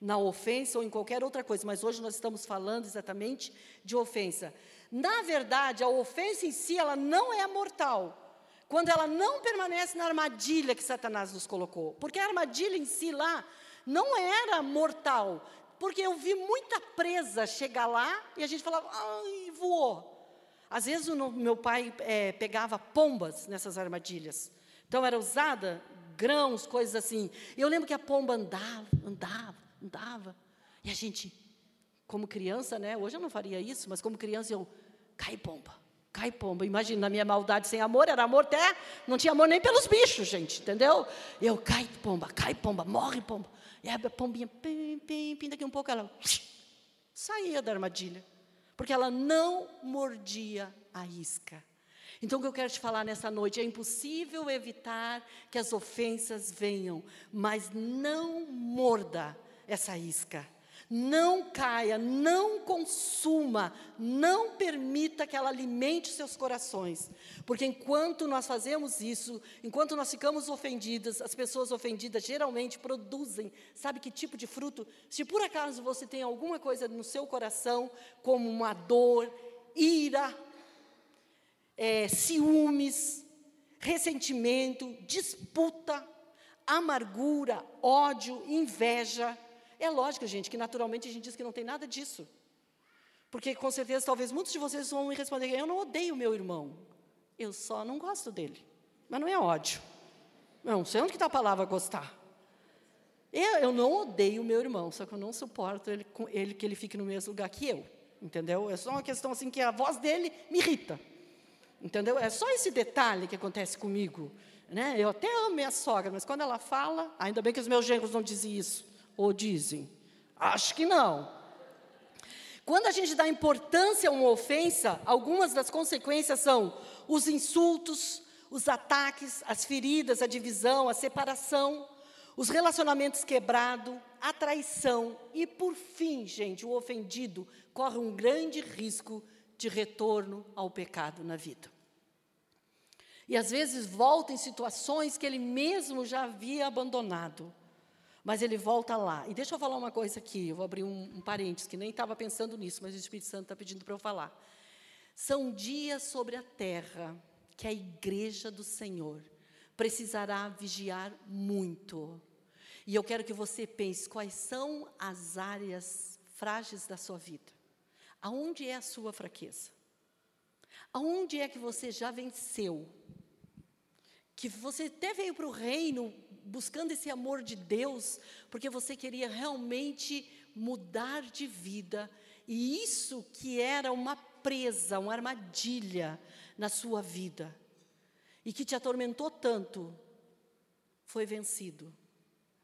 Na ofensa ou em qualquer outra coisa, mas hoje nós estamos falando exatamente de ofensa. Na verdade, a ofensa em si, ela não é mortal. Quando ela não permanece na armadilha que Satanás nos colocou. Porque a armadilha em si lá não era mortal. Porque eu vi muita presa chegar lá e a gente falava, ai, voou. Às vezes o meu pai é, pegava pombas nessas armadilhas. Então era usada grãos, coisas assim. E eu lembro que a pomba andava, andava, andava. E a gente, como criança, né? Hoje eu não faria isso, mas como criança eu, cai pomba, cai pomba. Imagina, na minha maldade sem amor, era amor até, não tinha amor nem pelos bichos, gente, entendeu? Eu, cai pomba, cai pomba, morre pomba. E a pombinha, pim, pim, pim, daqui um pouco ela saía da armadilha. Porque ela não mordia a isca. Então, o que eu quero te falar nessa noite é impossível evitar que as ofensas venham, mas não morda essa isca. Não caia, não consuma, não permita que ela alimente seus corações. Porque enquanto nós fazemos isso, enquanto nós ficamos ofendidas, as pessoas ofendidas geralmente produzem, sabe que tipo de fruto? Se por acaso você tem alguma coisa no seu coração, como uma dor, ira, é, ciúmes, ressentimento, disputa, amargura, ódio, inveja, é lógico, gente, que naturalmente a gente diz que não tem nada disso. Porque com certeza, talvez muitos de vocês vão me responder: eu não odeio meu irmão, eu só não gosto dele. Mas não é ódio. Não sei onde está a palavra gostar. Eu, eu não odeio meu irmão, só que eu não suporto ele, ele que ele fique no mesmo lugar que eu. Entendeu? É só uma questão assim que a voz dele me irrita. Entendeu? É só esse detalhe que acontece comigo. Né? Eu até amo minha sogra, mas quando ela fala, ainda bem que os meus genros não dizem isso. Ou dizem? Acho que não. Quando a gente dá importância a uma ofensa, algumas das consequências são os insultos, os ataques, as feridas, a divisão, a separação, os relacionamentos quebrados, a traição e, por fim, gente, o ofendido corre um grande risco de retorno ao pecado na vida. E às vezes volta em situações que ele mesmo já havia abandonado. Mas ele volta lá. E deixa eu falar uma coisa aqui, eu vou abrir um, um parênteses, que nem estava pensando nisso, mas o Espírito Santo está pedindo para eu falar. São dias sobre a terra que a igreja do Senhor precisará vigiar muito. E eu quero que você pense quais são as áreas frágeis da sua vida. Aonde é a sua fraqueza? Aonde é que você já venceu? Que você até veio para o reino buscando esse amor de Deus, porque você queria realmente mudar de vida, e isso que era uma presa, uma armadilha na sua vida, e que te atormentou tanto, foi vencido.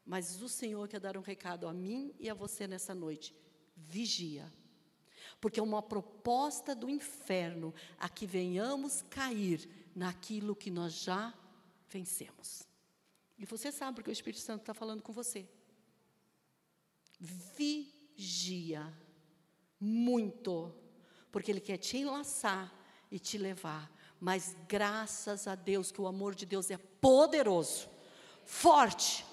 Mas o Senhor quer dar um recado a mim e a você nessa noite: vigia, Porque é uma proposta do inferno a que venhamos cair naquilo que nós já vencemos. E você sabe porque o Espírito Santo está falando com você. Vigia muito, porque Ele quer te enlaçar e te levar. Mas graças a Deus que o amor de Deus é poderoso, forte,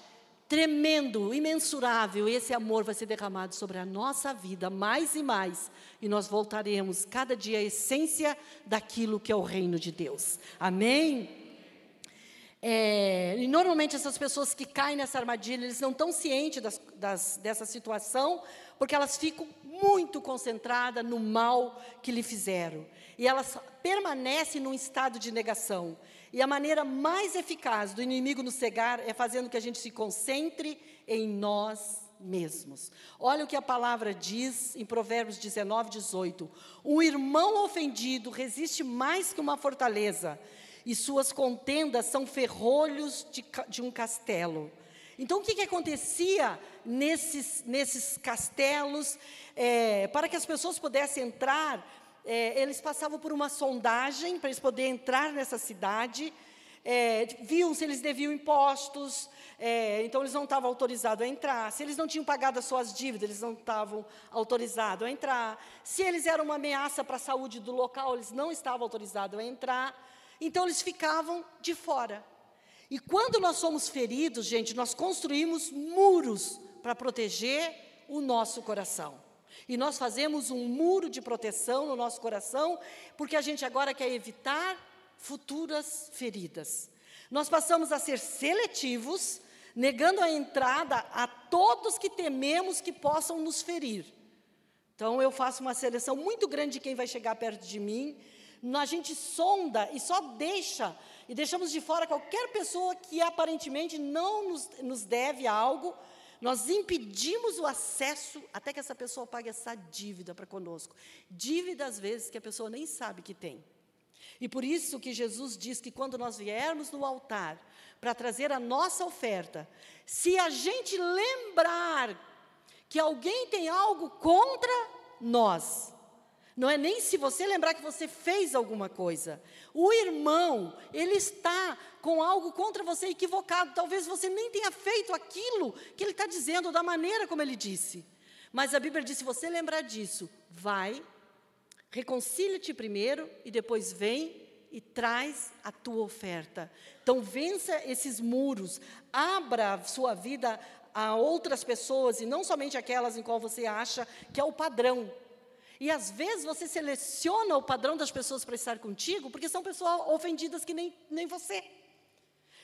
tremendo, imensurável. Esse amor vai ser derramado sobre a nossa vida mais e mais, e nós voltaremos cada dia à essência daquilo que é o reino de Deus. Amém? É, e normalmente essas pessoas que caem nessa armadilha, eles não estão cientes das, das, dessa situação, porque elas ficam muito concentradas no mal que lhe fizeram. E elas permanecem num estado de negação. E a maneira mais eficaz do inimigo nos cegar é fazendo que a gente se concentre em nós mesmos. Olha o que a palavra diz em Provérbios 19, 18. Um irmão ofendido resiste mais que uma fortaleza e suas contendas são ferrolhos de, de um castelo. Então, o que, que acontecia nesses, nesses castelos? É, para que as pessoas pudessem entrar, é, eles passavam por uma sondagem para eles poderem entrar nessa cidade. É, viam se eles deviam impostos, é, então eles não estavam autorizados a entrar. Se eles não tinham pagado as suas dívidas, eles não estavam autorizados a entrar. Se eles eram uma ameaça para a saúde do local, eles não estavam autorizados a entrar. Então eles ficavam de fora. E quando nós somos feridos, gente, nós construímos muros para proteger o nosso coração. E nós fazemos um muro de proteção no nosso coração, porque a gente agora quer evitar futuras feridas. Nós passamos a ser seletivos, negando a entrada a todos que tememos que possam nos ferir. Então eu faço uma seleção muito grande de quem vai chegar perto de mim, a gente sonda e só deixa, e deixamos de fora qualquer pessoa que aparentemente não nos, nos deve algo, nós impedimos o acesso até que essa pessoa pague essa dívida para conosco. Dívida, às vezes, que a pessoa nem sabe que tem. E por isso que Jesus diz que quando nós viermos no altar para trazer a nossa oferta, se a gente lembrar que alguém tem algo contra nós, não é nem se você lembrar que você fez alguma coisa. O irmão, ele está com algo contra você equivocado. Talvez você nem tenha feito aquilo que ele está dizendo, da maneira como ele disse. Mas a Bíblia diz: se você lembrar disso, vai, reconcilia-te primeiro e depois vem e traz a tua oferta. Então, vença esses muros, abra sua vida a outras pessoas e não somente aquelas em qual você acha que é o padrão. E às vezes você seleciona o padrão das pessoas para estar contigo, porque são pessoas ofendidas que nem, nem você.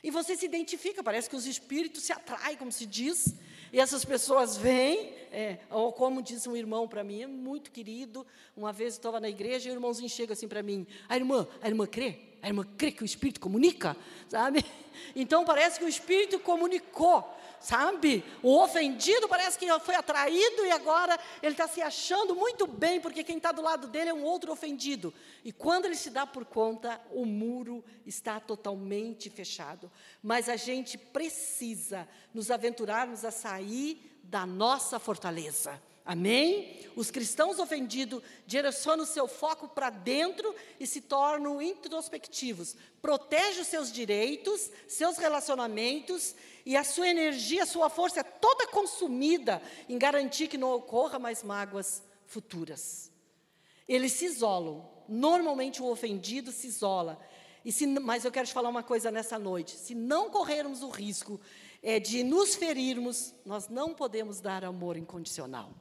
E você se identifica, parece que os espíritos se atraem, como se diz, e essas pessoas vêm, é, ou como disse um irmão para mim, é muito querido, uma vez estava na igreja e o irmãozinho chega assim para mim, a irmã, a irmã crê? A irmã crê que o Espírito comunica? Sabe? Então parece que o Espírito comunicou sabe? O ofendido parece que foi atraído e agora ele está se achando muito bem, porque quem está do lado dele é um outro ofendido. E quando ele se dá por conta, o muro está totalmente fechado. Mas a gente precisa nos aventurarmos a sair da nossa fortaleza. Amém? Os cristãos ofendidos direcionam o seu foco para dentro e se tornam introspectivos. Protege os seus direitos, seus relacionamentos e a sua energia, a sua força é toda consumida em garantir que não ocorra mais mágoas futuras. Eles se isolam. Normalmente o ofendido se isola. E se, mas eu quero te falar uma coisa nessa noite. Se não corrermos o risco é, de nos ferirmos, nós não podemos dar amor incondicional.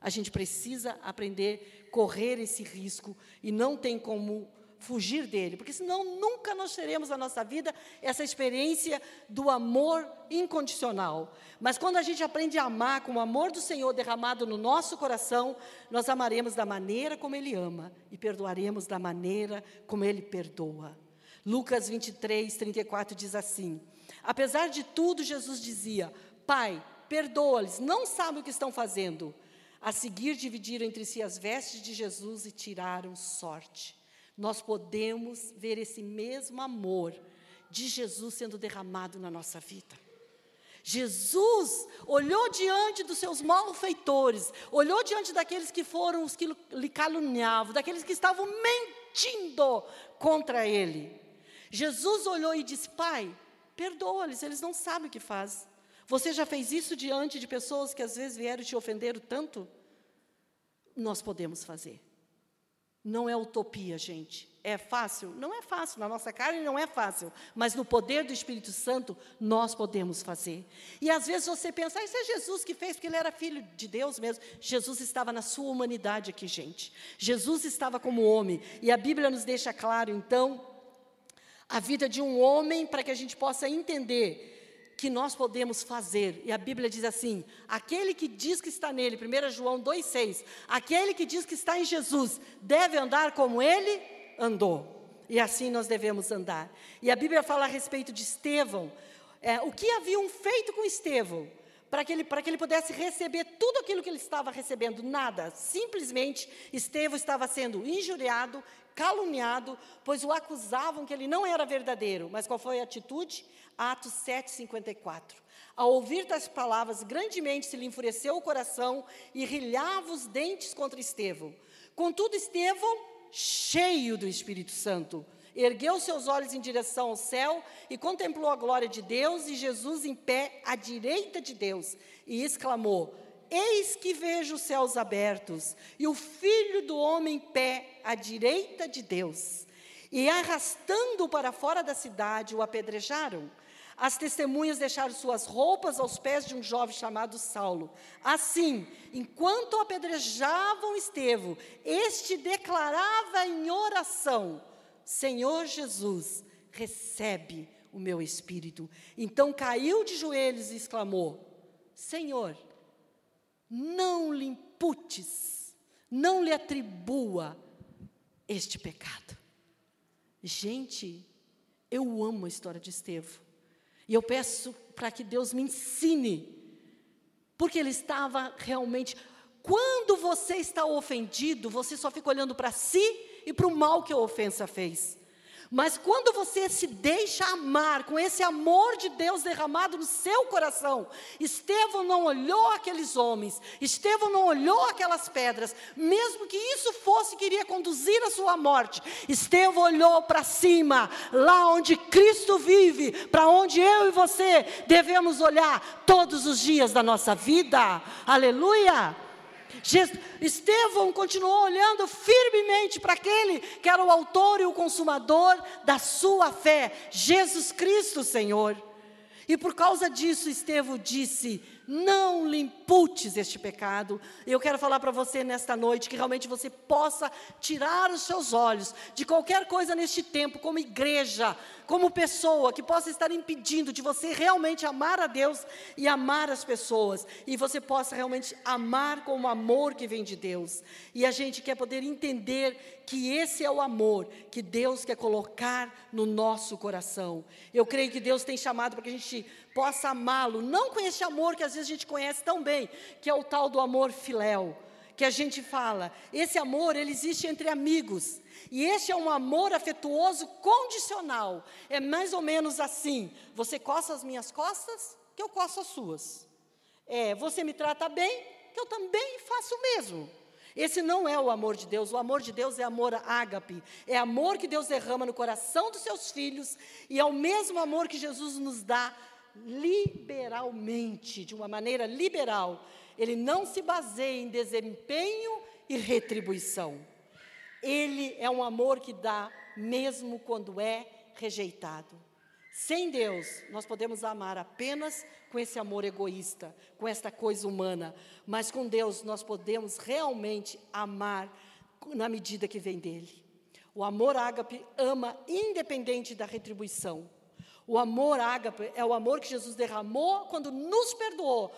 A gente precisa aprender a correr esse risco e não tem como fugir dele, porque senão nunca nós teremos na nossa vida essa experiência do amor incondicional. Mas quando a gente aprende a amar com o amor do Senhor derramado no nosso coração, nós amaremos da maneira como Ele ama e perdoaremos da maneira como Ele perdoa. Lucas 23, 34 diz assim: Apesar de tudo, Jesus dizia: Pai, perdoa-lhes, não sabem o que estão fazendo. A seguir, dividiram entre si as vestes de Jesus e tiraram sorte. Nós podemos ver esse mesmo amor de Jesus sendo derramado na nossa vida. Jesus olhou diante dos seus malfeitores, olhou diante daqueles que foram os que lhe caluniavam, daqueles que estavam mentindo contra ele. Jesus olhou e disse: Pai, perdoa-lhes, eles não sabem o que faz. Você já fez isso diante de pessoas que às vezes vieram te ofender tanto? Nós podemos fazer. Não é utopia, gente. É fácil? Não é fácil. Na nossa carne não é fácil. Mas no poder do Espírito Santo, nós podemos fazer. E às vezes você pensa, ah, isso é Jesus que fez, porque ele era filho de Deus mesmo. Jesus estava na sua humanidade aqui, gente. Jesus estava como homem. E a Bíblia nos deixa claro, então, a vida de um homem para que a gente possa entender que nós podemos fazer. E a Bíblia diz assim: aquele que diz que está nele, 1 João 2,6, aquele que diz que está em Jesus, deve andar como ele andou. E assim nós devemos andar. E a Bíblia fala a respeito de Estevão. É, o que haviam feito com Estevão? Para que, ele, para que ele pudesse receber tudo aquilo que ele estava recebendo, nada. Simplesmente, Estevão estava sendo injuriado, caluniado, pois o acusavam que ele não era verdadeiro. Mas qual foi a atitude? Atos 7,54. Ao ouvir tais palavras, grandemente se lhe enfureceu o coração e rilhava os dentes contra Estevão. Contudo, Estevão, cheio do Espírito Santo, ergueu seus olhos em direção ao céu e contemplou a glória de Deus e Jesus em pé à direita de Deus e exclamou: Eis que vejo os céus abertos e o filho do homem em pé à direita de Deus. E arrastando-o para fora da cidade, o apedrejaram. As testemunhas deixaram suas roupas aos pés de um jovem chamado Saulo. Assim, enquanto apedrejavam Estevão, este declarava em oração: Senhor Jesus, recebe o meu espírito. Então caiu de joelhos e exclamou: Senhor, não lhe imputes, não lhe atribua este pecado. Gente, eu amo a história de Estevão. E eu peço para que Deus me ensine, porque ele estava realmente. Quando você está ofendido, você só fica olhando para si e para o mal que a ofensa fez. Mas quando você se deixa amar com esse amor de Deus derramado no seu coração, Estevão não olhou aqueles homens, Estevão não olhou aquelas pedras, mesmo que isso fosse que iria conduzir à sua morte. Estevão olhou para cima, lá onde Cristo vive, para onde eu e você devemos olhar todos os dias da nossa vida. Aleluia! Estevão continuou olhando firmemente para aquele que era o autor e o consumador da sua fé, Jesus Cristo, Senhor. E por causa disso, Estevão disse: não lhe imputes este pecado. Eu quero falar para você nesta noite que realmente você possa tirar os seus olhos de qualquer coisa neste tempo, como igreja, como pessoa, que possa estar impedindo de você realmente amar a Deus e amar as pessoas, e você possa realmente amar com o amor que vem de Deus. E a gente quer poder entender que esse é o amor que Deus quer colocar no nosso coração. Eu creio que Deus tem chamado para que a gente possa amá-lo, não com esse amor que às vezes a gente conhece tão bem, que é o tal do amor filéu, que a gente fala. Esse amor, ele existe entre amigos. E esse é um amor afetuoso condicional. É mais ou menos assim: você coça as minhas costas, que eu coço as suas. É, você me trata bem, que eu também faço o mesmo. Esse não é o amor de Deus. O amor de Deus é amor ágape. É amor que Deus derrama no coração dos seus filhos e é o mesmo amor que Jesus nos dá liberalmente, de uma maneira liberal. Ele não se baseia em desempenho e retribuição. Ele é um amor que dá mesmo quando é rejeitado. Sem Deus, nós podemos amar apenas com esse amor egoísta, com esta coisa humana, mas com Deus nós podemos realmente amar na medida que vem dele. O amor ágape ama independente da retribuição. O amor ágape é o amor que Jesus derramou quando nos perdoou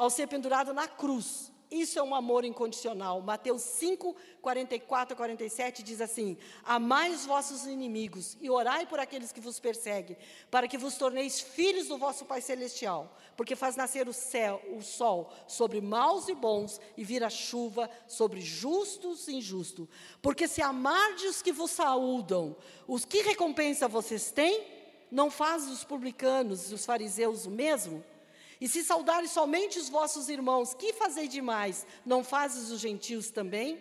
ao ser pendurado na cruz. Isso é um amor incondicional. Mateus 5, 44 a 47 diz assim: Amai os vossos inimigos e orai por aqueles que vos perseguem, para que vos torneis filhos do vosso Pai Celestial, porque faz nascer o céu, o sol sobre maus e bons, e vira chuva sobre justos e injustos. Porque se amardes os que vos saúdam, os que recompensa vocês têm? Não faz os publicanos e os fariseus o mesmo? E se saudares somente os vossos irmãos, que fazei demais? Não fazes os gentios também?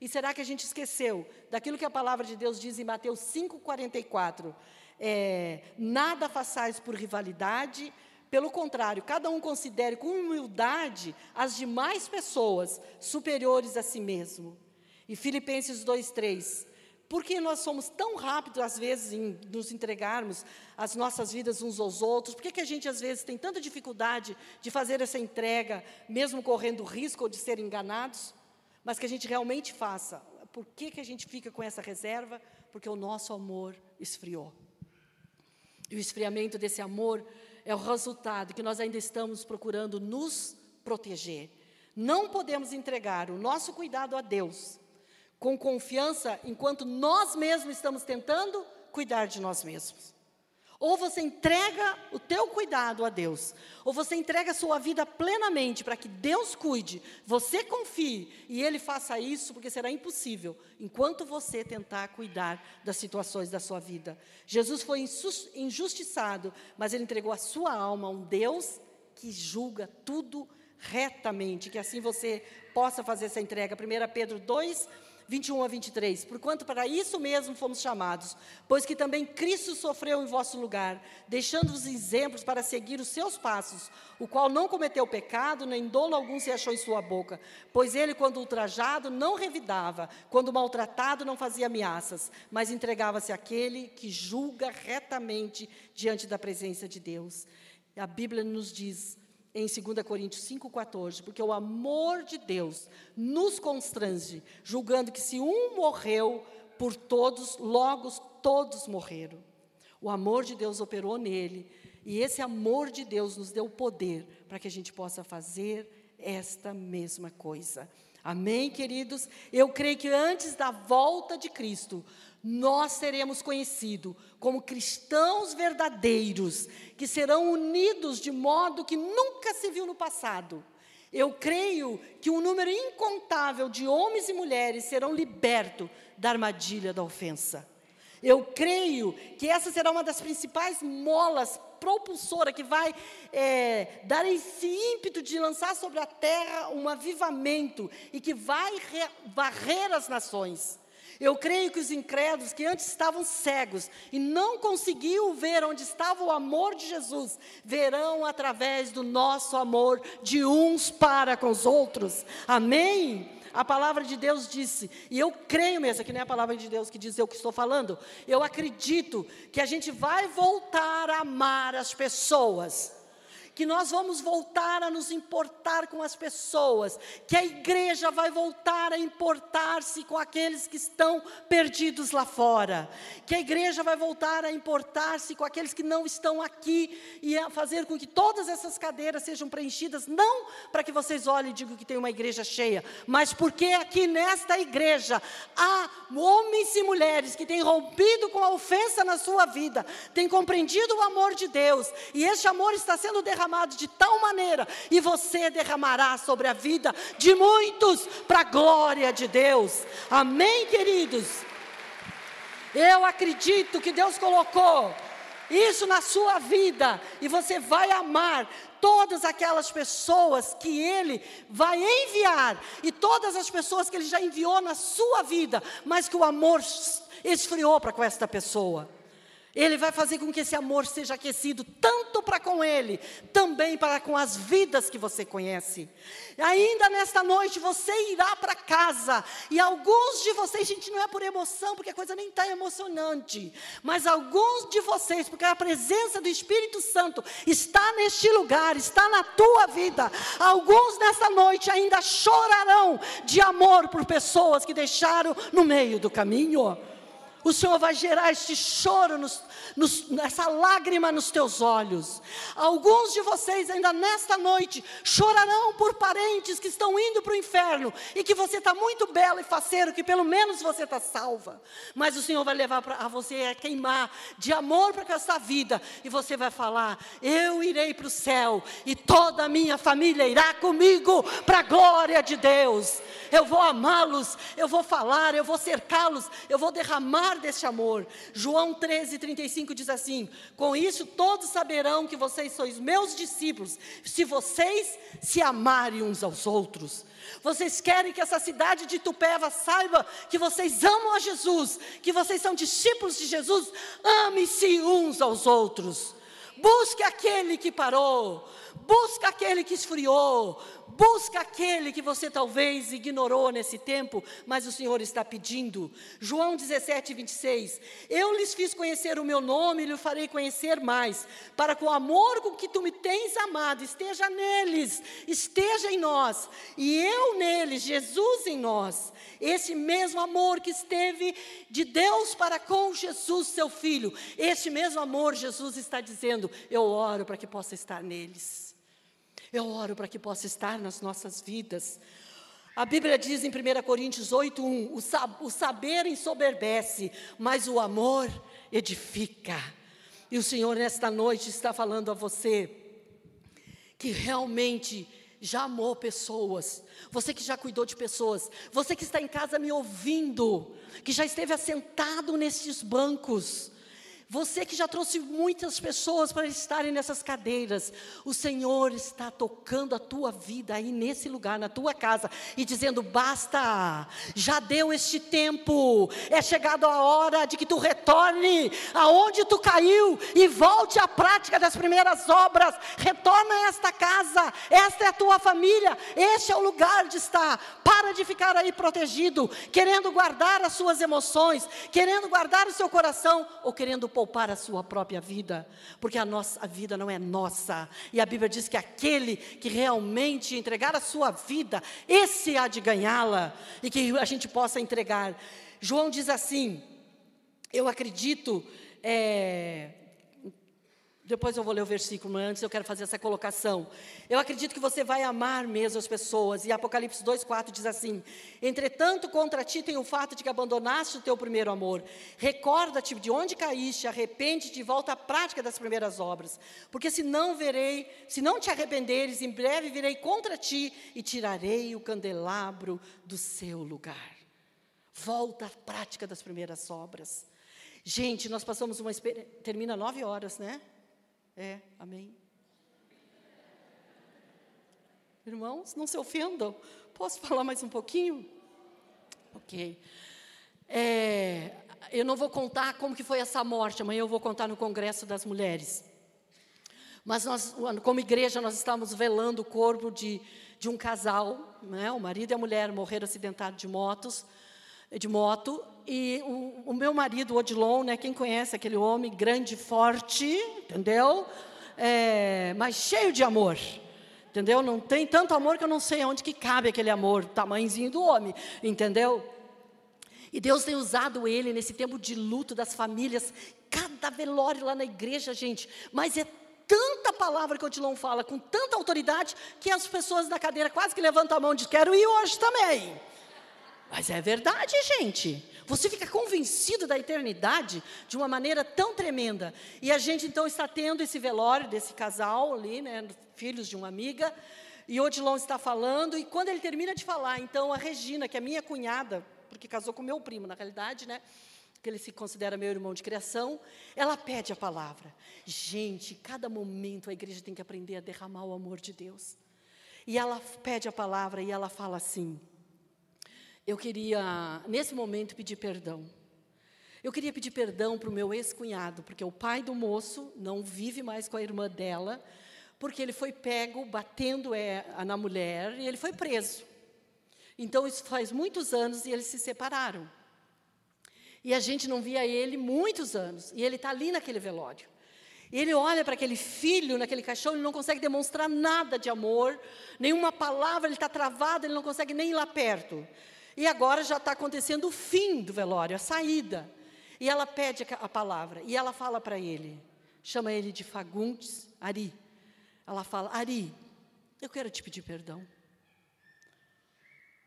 E será que a gente esqueceu daquilo que a palavra de Deus diz em Mateus 5,44? É, nada façais por rivalidade, pelo contrário, cada um considere com humildade as demais pessoas superiores a si mesmo. E Filipenses 2,3: por que nós somos tão rápidos, às vezes, em nos entregarmos as nossas vidas uns aos outros? Por que, que a gente, às vezes, tem tanta dificuldade de fazer essa entrega, mesmo correndo risco de ser enganados? Mas que a gente realmente faça. Por que, que a gente fica com essa reserva? Porque o nosso amor esfriou. E o esfriamento desse amor é o resultado que nós ainda estamos procurando nos proteger. Não podemos entregar o nosso cuidado a Deus com confiança enquanto nós mesmos estamos tentando cuidar de nós mesmos. Ou você entrega o teu cuidado a Deus, ou você entrega a sua vida plenamente para que Deus cuide, você confie e Ele faça isso, porque será impossível enquanto você tentar cuidar das situações da sua vida. Jesus foi injustiçado, mas Ele entregou a sua alma a um Deus que julga tudo retamente, que assim você possa fazer essa entrega. 1 Pedro 2, 21 a 23. Porquanto para isso mesmo fomos chamados, pois que também Cristo sofreu em vosso lugar, deixando-vos exemplos para seguir os seus passos, o qual não cometeu pecado, nem dolo algum se achou em sua boca. Pois ele, quando ultrajado, não revidava, quando maltratado, não fazia ameaças, mas entregava-se àquele que julga retamente diante da presença de Deus. A Bíblia nos diz em 2 Coríntios 5,14, porque o amor de Deus nos constrange, julgando que se um morreu por todos, logo todos morreram. O amor de Deus operou nele, e esse amor de Deus nos deu o poder para que a gente possa fazer esta mesma coisa. Amém, queridos? Eu creio que antes da volta de Cristo, nós seremos conhecidos como cristãos verdadeiros, que serão unidos de modo que nunca se viu no passado. Eu creio que um número incontável de homens e mulheres serão libertos da armadilha da ofensa. Eu creio que essa será uma das principais molas propulsora que vai é, dar esse ímpeto de lançar sobre a terra um avivamento e que vai varrer as nações. Eu creio que os incrédulos que antes estavam cegos e não conseguiam ver onde estava o amor de Jesus, verão através do nosso amor de uns para com os outros. Amém? A palavra de Deus disse, e eu creio mesmo, que não é a palavra de Deus que diz eu que estou falando, eu acredito que a gente vai voltar a amar as pessoas que nós vamos voltar a nos importar com as pessoas, que a igreja vai voltar a importar-se com aqueles que estão perdidos lá fora, que a igreja vai voltar a importar-se com aqueles que não estão aqui e a fazer com que todas essas cadeiras sejam preenchidas, não para que vocês olhem e digam que tem uma igreja cheia, mas porque aqui nesta igreja há homens e mulheres que têm rompido com a ofensa na sua vida, têm compreendido o amor de Deus, e este amor está sendo derramado derramado de tal maneira, e você derramará sobre a vida de muitos, para a glória de Deus. Amém, queridos? Eu acredito que Deus colocou isso na sua vida, e você vai amar todas aquelas pessoas que Ele vai enviar, e todas as pessoas que Ele já enviou na sua vida, mas que o amor esfriou para com esta pessoa. Ele vai fazer com que esse amor seja aquecido tanto para com Ele, também para com as vidas que você conhece. Ainda nesta noite você irá para casa, e alguns de vocês, gente, não é por emoção, porque a coisa nem está emocionante, mas alguns de vocês, porque a presença do Espírito Santo está neste lugar, está na tua vida. Alguns nessa noite ainda chorarão de amor por pessoas que deixaram no meio do caminho. O Senhor vai gerar este choro, nos, nos, essa lágrima nos teus olhos. Alguns de vocês, ainda nesta noite, chorarão por parentes que estão indo para o inferno e que você está muito belo e faceiro, que pelo menos você está salva. Mas o Senhor vai levar pra, a você a queimar de amor para essa vida e você vai falar: Eu irei para o céu e toda a minha família irá comigo para a glória de Deus. Eu vou amá-los, eu vou falar, eu vou cercá-los, eu vou derramar deste amor. João 13, 35 diz assim: Com isso todos saberão que vocês sois meus discípulos, se vocês se amarem uns aos outros. Vocês querem que essa cidade de Tupéva saiba que vocês amam a Jesus, que vocês são discípulos de Jesus? Ame-se uns aos outros. Busque aquele que parou, busque aquele que esfriou, Busca aquele que você talvez ignorou nesse tempo, mas o Senhor está pedindo. João 17, 26. Eu lhes fiz conhecer o meu nome e lhe farei conhecer mais, para que o amor com que tu me tens amado esteja neles, esteja em nós, e eu neles, Jesus em nós. Esse mesmo amor que esteve de Deus para com Jesus, seu filho, esse mesmo amor, Jesus está dizendo: eu oro para que possa estar neles. Eu oro para que possa estar nas nossas vidas. A Bíblia diz em 1 Coríntios 8:1, o, sab o saber ensoberbece, mas o amor edifica. E o Senhor nesta noite está falando a você que realmente já amou pessoas, você que já cuidou de pessoas, você que está em casa me ouvindo, que já esteve assentado nestes bancos, você que já trouxe muitas pessoas para estarem nessas cadeiras, o Senhor está tocando a tua vida aí nesse lugar, na tua casa, e dizendo: basta, já deu este tempo, é chegado a hora de que tu retorne aonde tu caiu e volte à prática das primeiras obras. Retorna a esta casa, esta é a tua família, este é o lugar de estar. Para de ficar aí protegido, querendo guardar as suas emoções, querendo guardar o seu coração ou querendo poupar poupar a sua própria vida, porque a nossa a vida não é nossa. E a Bíblia diz que aquele que realmente entregar a sua vida, esse há de ganhá-la, e que a gente possa entregar. João diz assim: Eu acredito. É, depois eu vou ler o versículo, mas antes eu quero fazer essa colocação. Eu acredito que você vai amar mesmo as pessoas. E Apocalipse 2,4 diz assim: Entretanto, contra ti tem o fato de que abandonaste o teu primeiro amor. Recorda-te de onde caíste, arrepende-te e volta à prática das primeiras obras. Porque se não verei, se não te arrependeres, em breve virei contra ti e tirarei o candelabro do seu lugar. Volta à prática das primeiras obras. Gente, nós passamos uma experiência. Termina nove horas, né? É, amém. Irmãos, não se ofendam. Posso falar mais um pouquinho? Ok. É, eu não vou contar como que foi essa morte, amanhã eu vou contar no Congresso das Mulheres. Mas nós, como igreja, nós estamos velando o corpo de, de um casal, né? o marido e a mulher morreram acidentados de motos, de moto, e o, o, meu marido, Odilon, né, quem conhece aquele homem grande, forte, entendeu? É, mas cheio de amor, entendeu? Não tem tanto amor que eu não sei onde que cabe aquele amor, tamanhozinho do homem, entendeu? E Deus tem usado ele nesse tempo de luto das famílias, cada velório lá na igreja, gente, mas é tanta palavra que o Odilon fala, com tanta autoridade, que as pessoas da cadeira quase que levantam a mão e dizem, quero ir hoje também. Mas é verdade, gente. Você fica convencido da eternidade de uma maneira tão tremenda. E a gente então está tendo esse velório desse casal ali, né, filhos de uma amiga. E Odilon está falando, e quando ele termina de falar, então a Regina, que é minha cunhada, porque casou com meu primo, na realidade, né? Que ele se considera meu irmão de criação, ela pede a palavra. Gente, cada momento a igreja tem que aprender a derramar o amor de Deus. E ela pede a palavra e ela fala assim: eu queria, nesse momento, pedir perdão. Eu queria pedir perdão para o meu ex-cunhado, porque o pai do moço não vive mais com a irmã dela, porque ele foi pego batendo é, na mulher e ele foi preso. Então, isso faz muitos anos e eles se separaram. E a gente não via ele muitos anos, e ele está ali naquele velório. E ele olha para aquele filho naquele caixão, ele não consegue demonstrar nada de amor, nenhuma palavra, ele está travado, ele não consegue nem ir lá perto. E agora já está acontecendo o fim do velório, a saída. E ela pede a palavra, e ela fala para ele, chama ele de Fagundes Ari. Ela fala: Ari, eu quero te pedir perdão.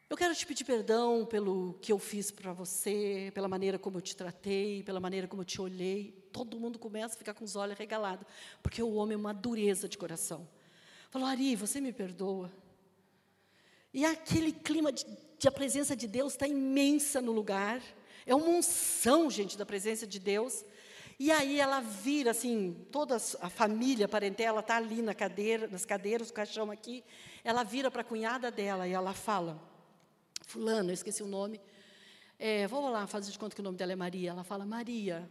Eu quero te pedir perdão pelo que eu fiz para você, pela maneira como eu te tratei, pela maneira como eu te olhei. Todo mundo começa a ficar com os olhos regalados, porque o homem é uma dureza de coração. Falou, Ari, você me perdoa? E aquele clima de a presença de Deus está imensa no lugar. É uma unção, gente, da presença de Deus. E aí ela vira assim, toda a família, a parentela está ali na cadeira, nas cadeiras, o caixão aqui. Ela vira para a cunhada dela e ela fala: Fulano, eu esqueci o nome. É, vamos lá, fazer de conta que o nome dela é Maria. Ela fala: Maria,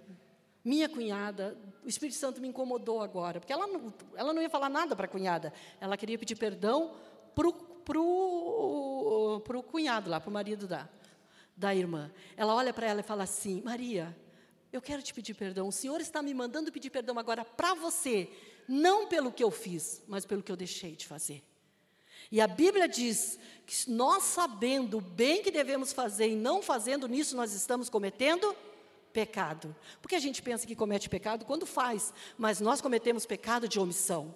minha cunhada, o Espírito Santo me incomodou agora, porque ela não, ela não ia falar nada para a cunhada. Ela queria pedir perdão para o pro, pro cunhado lá, para o marido da, da irmã. Ela olha para ela e fala assim: Maria, eu quero te pedir perdão. O Senhor está me mandando pedir perdão agora para você, não pelo que eu fiz, mas pelo que eu deixei de fazer. E a Bíblia diz que nós sabendo o bem que devemos fazer e não fazendo nisso, nós estamos cometendo pecado. Porque a gente pensa que comete pecado quando faz, mas nós cometemos pecado de omissão.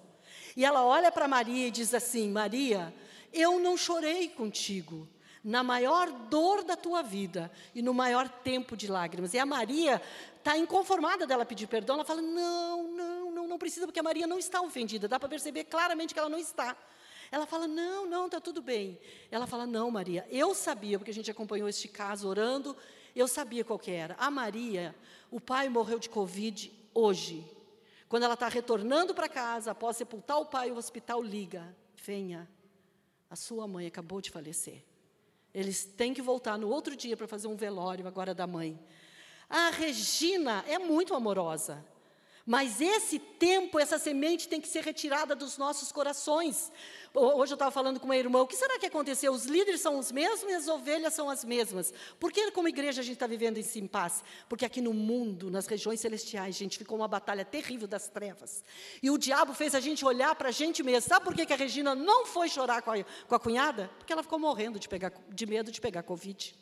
E ela olha para Maria e diz assim: Maria, eu não chorei contigo na maior dor da tua vida e no maior tempo de lágrimas. E a Maria está inconformada dela pedir perdão. Ela fala: não, não, não, não precisa, porque a Maria não está ofendida. Dá para perceber claramente que ela não está. Ela fala: não, não, está tudo bem. Ela fala: não, Maria, eu sabia, porque a gente acompanhou este caso orando, eu sabia qual que era. A Maria, o pai morreu de Covid hoje. Quando ela está retornando para casa, após sepultar o pai, o hospital liga: venha, a sua mãe acabou de falecer. Eles têm que voltar no outro dia para fazer um velório agora da mãe. A Regina é muito amorosa. Mas esse tempo, essa semente tem que ser retirada dos nossos corações. Hoje eu estava falando com uma irmã, o que será que aconteceu? Os líderes são os mesmos e as ovelhas são as mesmas. Por que, como igreja, a gente está vivendo em paz? Porque aqui no mundo, nas regiões celestiais, gente, ficou uma batalha terrível das trevas. E o diabo fez a gente olhar para a gente mesmo. Sabe por que, que a Regina não foi chorar com a, com a cunhada? Porque ela ficou morrendo de, pegar, de medo de pegar Covid.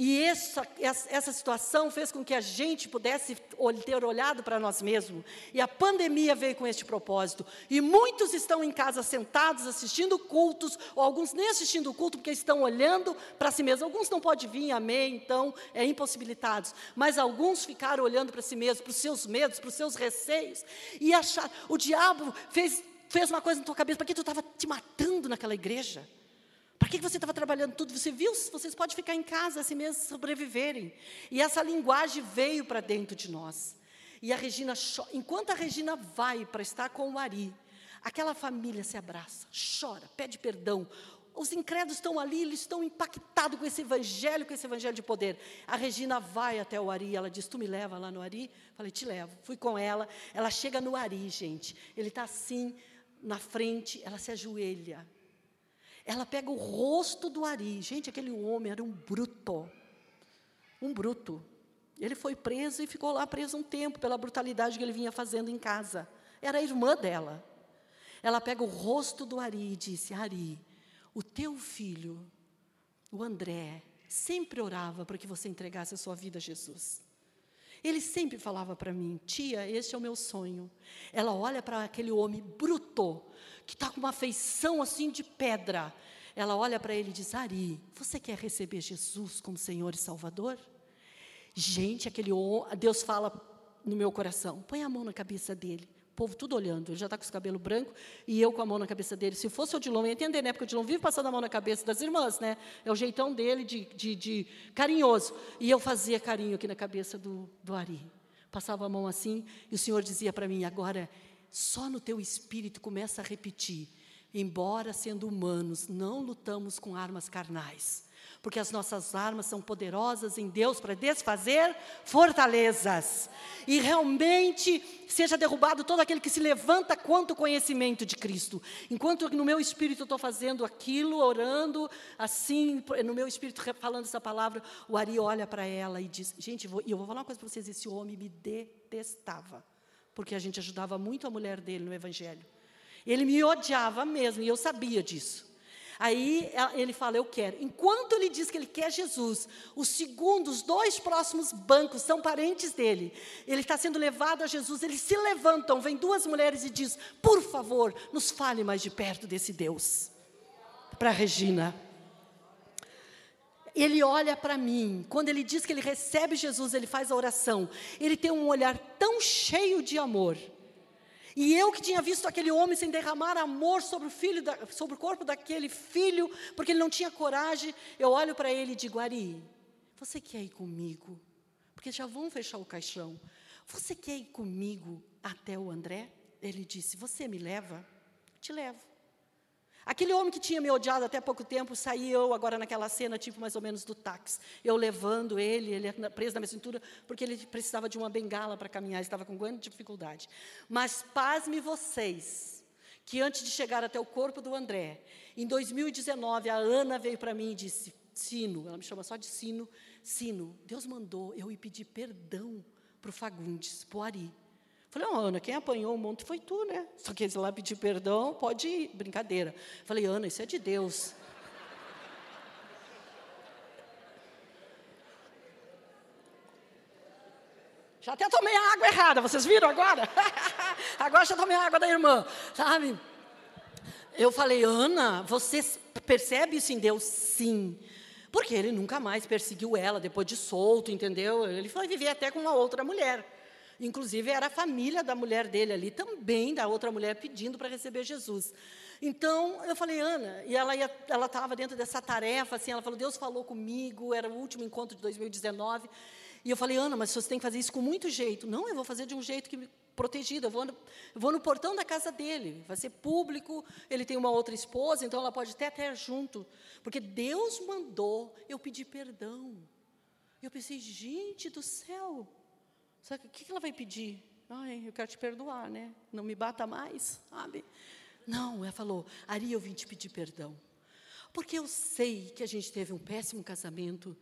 E essa, essa situação fez com que a gente pudesse ter olhado para nós mesmos. E a pandemia veio com este propósito. E muitos estão em casa sentados assistindo cultos, ou alguns nem assistindo o culto porque estão olhando para si mesmos. Alguns não podem vir, amém, então, é impossibilitados. Mas alguns ficaram olhando para si mesmos, para os seus medos, para os seus receios. E achar, o diabo fez, fez uma coisa na tua cabeça, para que tu estava te matando naquela igreja? Para que você estava trabalhando tudo? Você viu? Vocês podem ficar em casa assim mesmo, sobreviverem. E essa linguagem veio para dentro de nós. E a Regina, enquanto a Regina vai para estar com o Ari, aquela família se abraça, chora, pede perdão. Os incrédulos estão ali, eles estão impactados com esse evangelho, com esse evangelho de poder. A Regina vai até o Ari, ela diz: Tu me leva lá no Ari? Falei: Te levo. Fui com ela. Ela chega no Ari, gente. Ele está assim, na frente, ela se ajoelha. Ela pega o rosto do Ari. Gente, aquele homem era um bruto. Um bruto. Ele foi preso e ficou lá preso um tempo pela brutalidade que ele vinha fazendo em casa. Era a irmã dela. Ela pega o rosto do Ari e disse: Ari, o teu filho, o André, sempre orava para que você entregasse a sua vida a Jesus. Ele sempre falava para mim, tia, este é o meu sonho. Ela olha para aquele homem bruto, que está com uma feição assim de pedra. Ela olha para ele e diz: Ari, você quer receber Jesus como Senhor e Salvador? Gente, aquele Deus fala no meu coração: põe a mão na cabeça dele. O povo tudo olhando, ele já está com os cabelos brancos e eu com a mão na cabeça dele. Se fosse o Odilon, ia entender, né? Porque o Odilon vive passando a mão na cabeça das irmãs, né? É o jeitão dele de, de, de carinhoso. E eu fazia carinho aqui na cabeça do, do Ari. Passava a mão assim e o Senhor dizia para mim: agora só no teu espírito começa a repetir. Embora sendo humanos, não lutamos com armas carnais, porque as nossas armas são poderosas em Deus para desfazer fortalezas. E realmente seja derrubado todo aquele que se levanta quanto conhecimento de Cristo. Enquanto no meu espírito eu estou fazendo aquilo, orando, assim, no meu espírito falando essa palavra, o Ari olha para ela e diz: Gente, e eu vou falar uma coisa para vocês: esse homem me detestava porque a gente ajudava muito a mulher dele no Evangelho. Ele me odiava mesmo, e eu sabia disso. Aí ele fala: Eu quero. Enquanto ele diz que ele quer Jesus, os segundos, os dois próximos bancos são parentes dele. Ele está sendo levado a Jesus, eles se levantam, vem duas mulheres e diz: Por favor, nos fale mais de perto desse Deus. Para Regina ele olha para mim. Quando ele diz que ele recebe Jesus, ele faz a oração. Ele tem um olhar tão cheio de amor. E eu que tinha visto aquele homem sem derramar amor sobre o filho, da, sobre o corpo daquele filho, porque ele não tinha coragem, eu olho para ele e digo: Ari, você quer ir comigo? Porque já vão fechar o caixão. Você quer ir comigo até o André? Ele disse: Você me leva? Te levo. Aquele homem que tinha me odiado até pouco tempo, saí eu agora naquela cena, tipo mais ou menos do táxi. Eu levando ele, ele preso na minha cintura, porque ele precisava de uma bengala para caminhar, estava com grande dificuldade. Mas pasme vocês, que antes de chegar até o corpo do André, em 2019, a Ana veio para mim e disse: Sino, ela me chama só de Sino, Sino, Deus mandou eu ir pedir perdão para o Fagundes, para o Ari. Falei, oh, Ana, quem apanhou um monte foi tu, né? Só que lá pedir perdão, pode ir, brincadeira. Falei, Ana, isso é de Deus. Já até tomei a água errada, vocês viram agora? agora já tomei a água da irmã, sabe? Eu falei, Ana, você percebe isso em Deus? Sim. Porque ele nunca mais perseguiu ela depois de solto, entendeu? Ele foi viver até com uma outra mulher. Inclusive, era a família da mulher dele ali também, da outra mulher, pedindo para receber Jesus. Então, eu falei, Ana, e ela estava dentro dessa tarefa, assim, ela falou, Deus falou comigo, era o último encontro de 2019. E eu falei, Ana, mas você tem que fazer isso com muito jeito. Não, eu vou fazer de um jeito que me protegido. Eu vou, no, eu vou no portão da casa dele. Vai ser público. Ele tem uma outra esposa, então ela pode até até junto. Porque Deus mandou eu pedir perdão. Eu pensei, gente do céu, Sabe, o que ela vai pedir? Ai, eu quero te perdoar, né? Não me bata mais, sabe? Não, ela falou, Ari, eu vim te pedir perdão. Porque eu sei que a gente teve um péssimo casamento.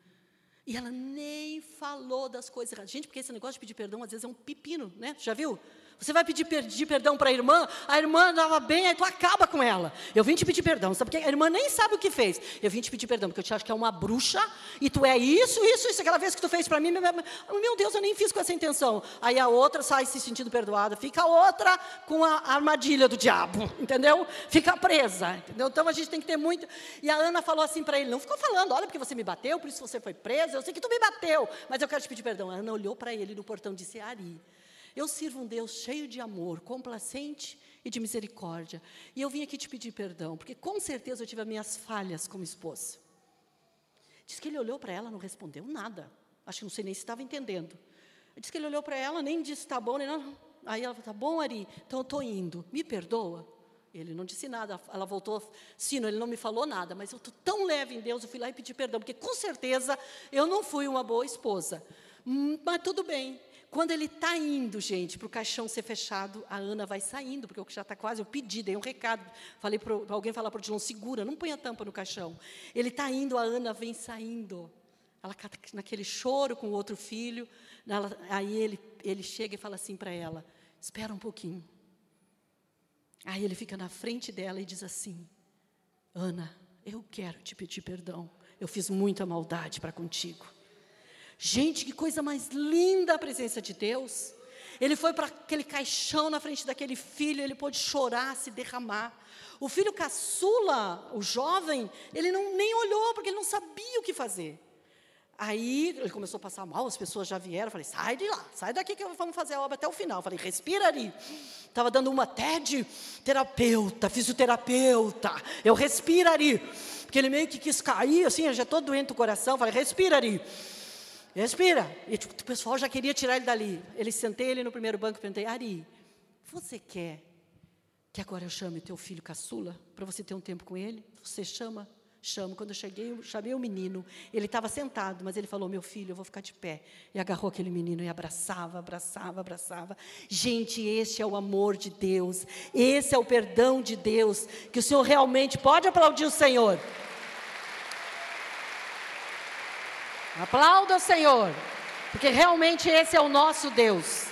E ela nem falou das coisas erradas. Gente, porque esse negócio de pedir perdão, às vezes, é um pepino, né? Já viu? Você vai pedir, pedir perdão para a irmã, a irmã estava bem, aí tu acaba com ela. Eu vim te pedir perdão, sabe porque a irmã nem sabe o que fez. Eu vim te pedir perdão, porque eu te acho que é uma bruxa, e tu é isso, isso, isso, aquela vez que tu fez para mim, meu, meu Deus, eu nem fiz com essa intenção. Aí a outra sai se sentindo perdoada, fica a outra com a armadilha do diabo, entendeu? Fica presa, entendeu? Então a gente tem que ter muito. E a Ana falou assim para ele, não ficou falando, olha, porque você me bateu, por isso você foi presa, eu sei que tu me bateu, mas eu quero te pedir perdão. A Ana olhou para ele no portão e disse, Ari, eu sirvo um Deus cheio de amor, complacente e de misericórdia. E eu vim aqui te pedir perdão, porque com certeza eu tive as minhas falhas como esposa. Diz que ele olhou para ela, não respondeu nada. Acho que não sei nem se estava entendendo. Diz que ele olhou para ela, nem disse tá bom, nem não. Aí ela falou, tá bom, Ari, então eu estou indo. Me perdoa? Ele não disse nada. Ela voltou, Sino, ele não me falou nada, mas eu estou tão leve em Deus, eu fui lá e pedi perdão, porque com certeza eu não fui uma boa esposa. Hum, mas tudo bem, quando ele está indo, gente, para o caixão ser fechado, a Ana vai saindo, porque já está quase, eu pedi, dei um recado, falei para alguém falar para o Dilon, segura, não põe a tampa no caixão. Ele está indo, a Ana vem saindo. Ela naquele choro com o outro filho, ela, aí ele, ele chega e fala assim para ela, espera um pouquinho. Aí ele fica na frente dela e diz assim, Ana, eu quero te pedir perdão, eu fiz muita maldade para contigo. Gente, que coisa mais linda a presença de Deus. Ele foi para aquele caixão na frente daquele filho, ele pôde chorar, se derramar. O filho caçula, o jovem, ele não, nem olhou, porque ele não sabia o que fazer. Aí ele começou a passar mal, as pessoas já vieram, falei, sai de lá, sai daqui que vamos fazer a obra até o final. Falei, respira ali. Estava dando uma TED, terapeuta, fisioterapeuta, eu respira ali. Porque ele meio que quis cair, assim, já todo doente do coração, falei, respira ali. Respira. E tipo, o pessoal já queria tirar ele dali. Ele sentei ele no primeiro banco e perguntei, Ari, você quer que agora eu chame teu filho caçula para você ter um tempo com ele? Você chama? Chamo. Quando eu cheguei, eu chamei o menino. Ele estava sentado, mas ele falou: Meu filho, eu vou ficar de pé. E agarrou aquele menino e abraçava, abraçava, abraçava. Gente, esse é o amor de Deus. Esse é o perdão de Deus. Que o Senhor realmente pode aplaudir o Senhor. Aplauda o Senhor, porque realmente esse é o nosso Deus.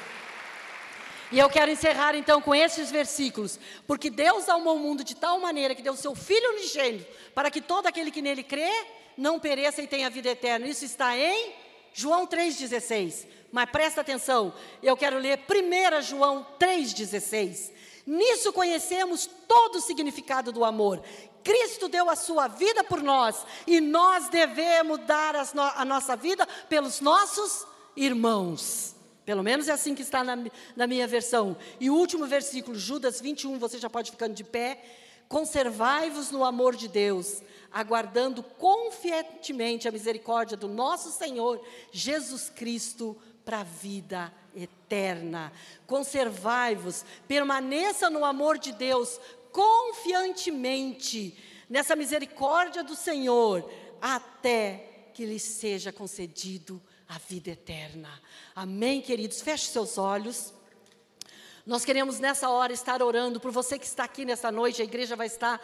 E eu quero encerrar então com esses versículos, porque Deus amou o mundo de tal maneira que deu seu Filho unigênito, para que todo aquele que nele crê não pereça e tenha vida eterna. Isso está em João 3,16. Mas presta atenção, eu quero ler 1 João 3,16. Nisso conhecemos todo o significado do amor. Cristo deu a sua vida por nós e nós devemos dar no, a nossa vida pelos nossos irmãos. Pelo menos é assim que está na, na minha versão. E o último versículo, Judas 21, você já pode ficando de pé. Conservai-vos no amor de Deus, aguardando confiantemente a misericórdia do nosso Senhor Jesus Cristo para a vida eterna. Conservai-vos, permaneça no amor de Deus confiantemente, nessa misericórdia do Senhor, até que lhe seja concedido a vida eterna. Amém, queridos? Feche seus olhos. Nós queremos nessa hora estar orando por você que está aqui nessa noite, a igreja vai estar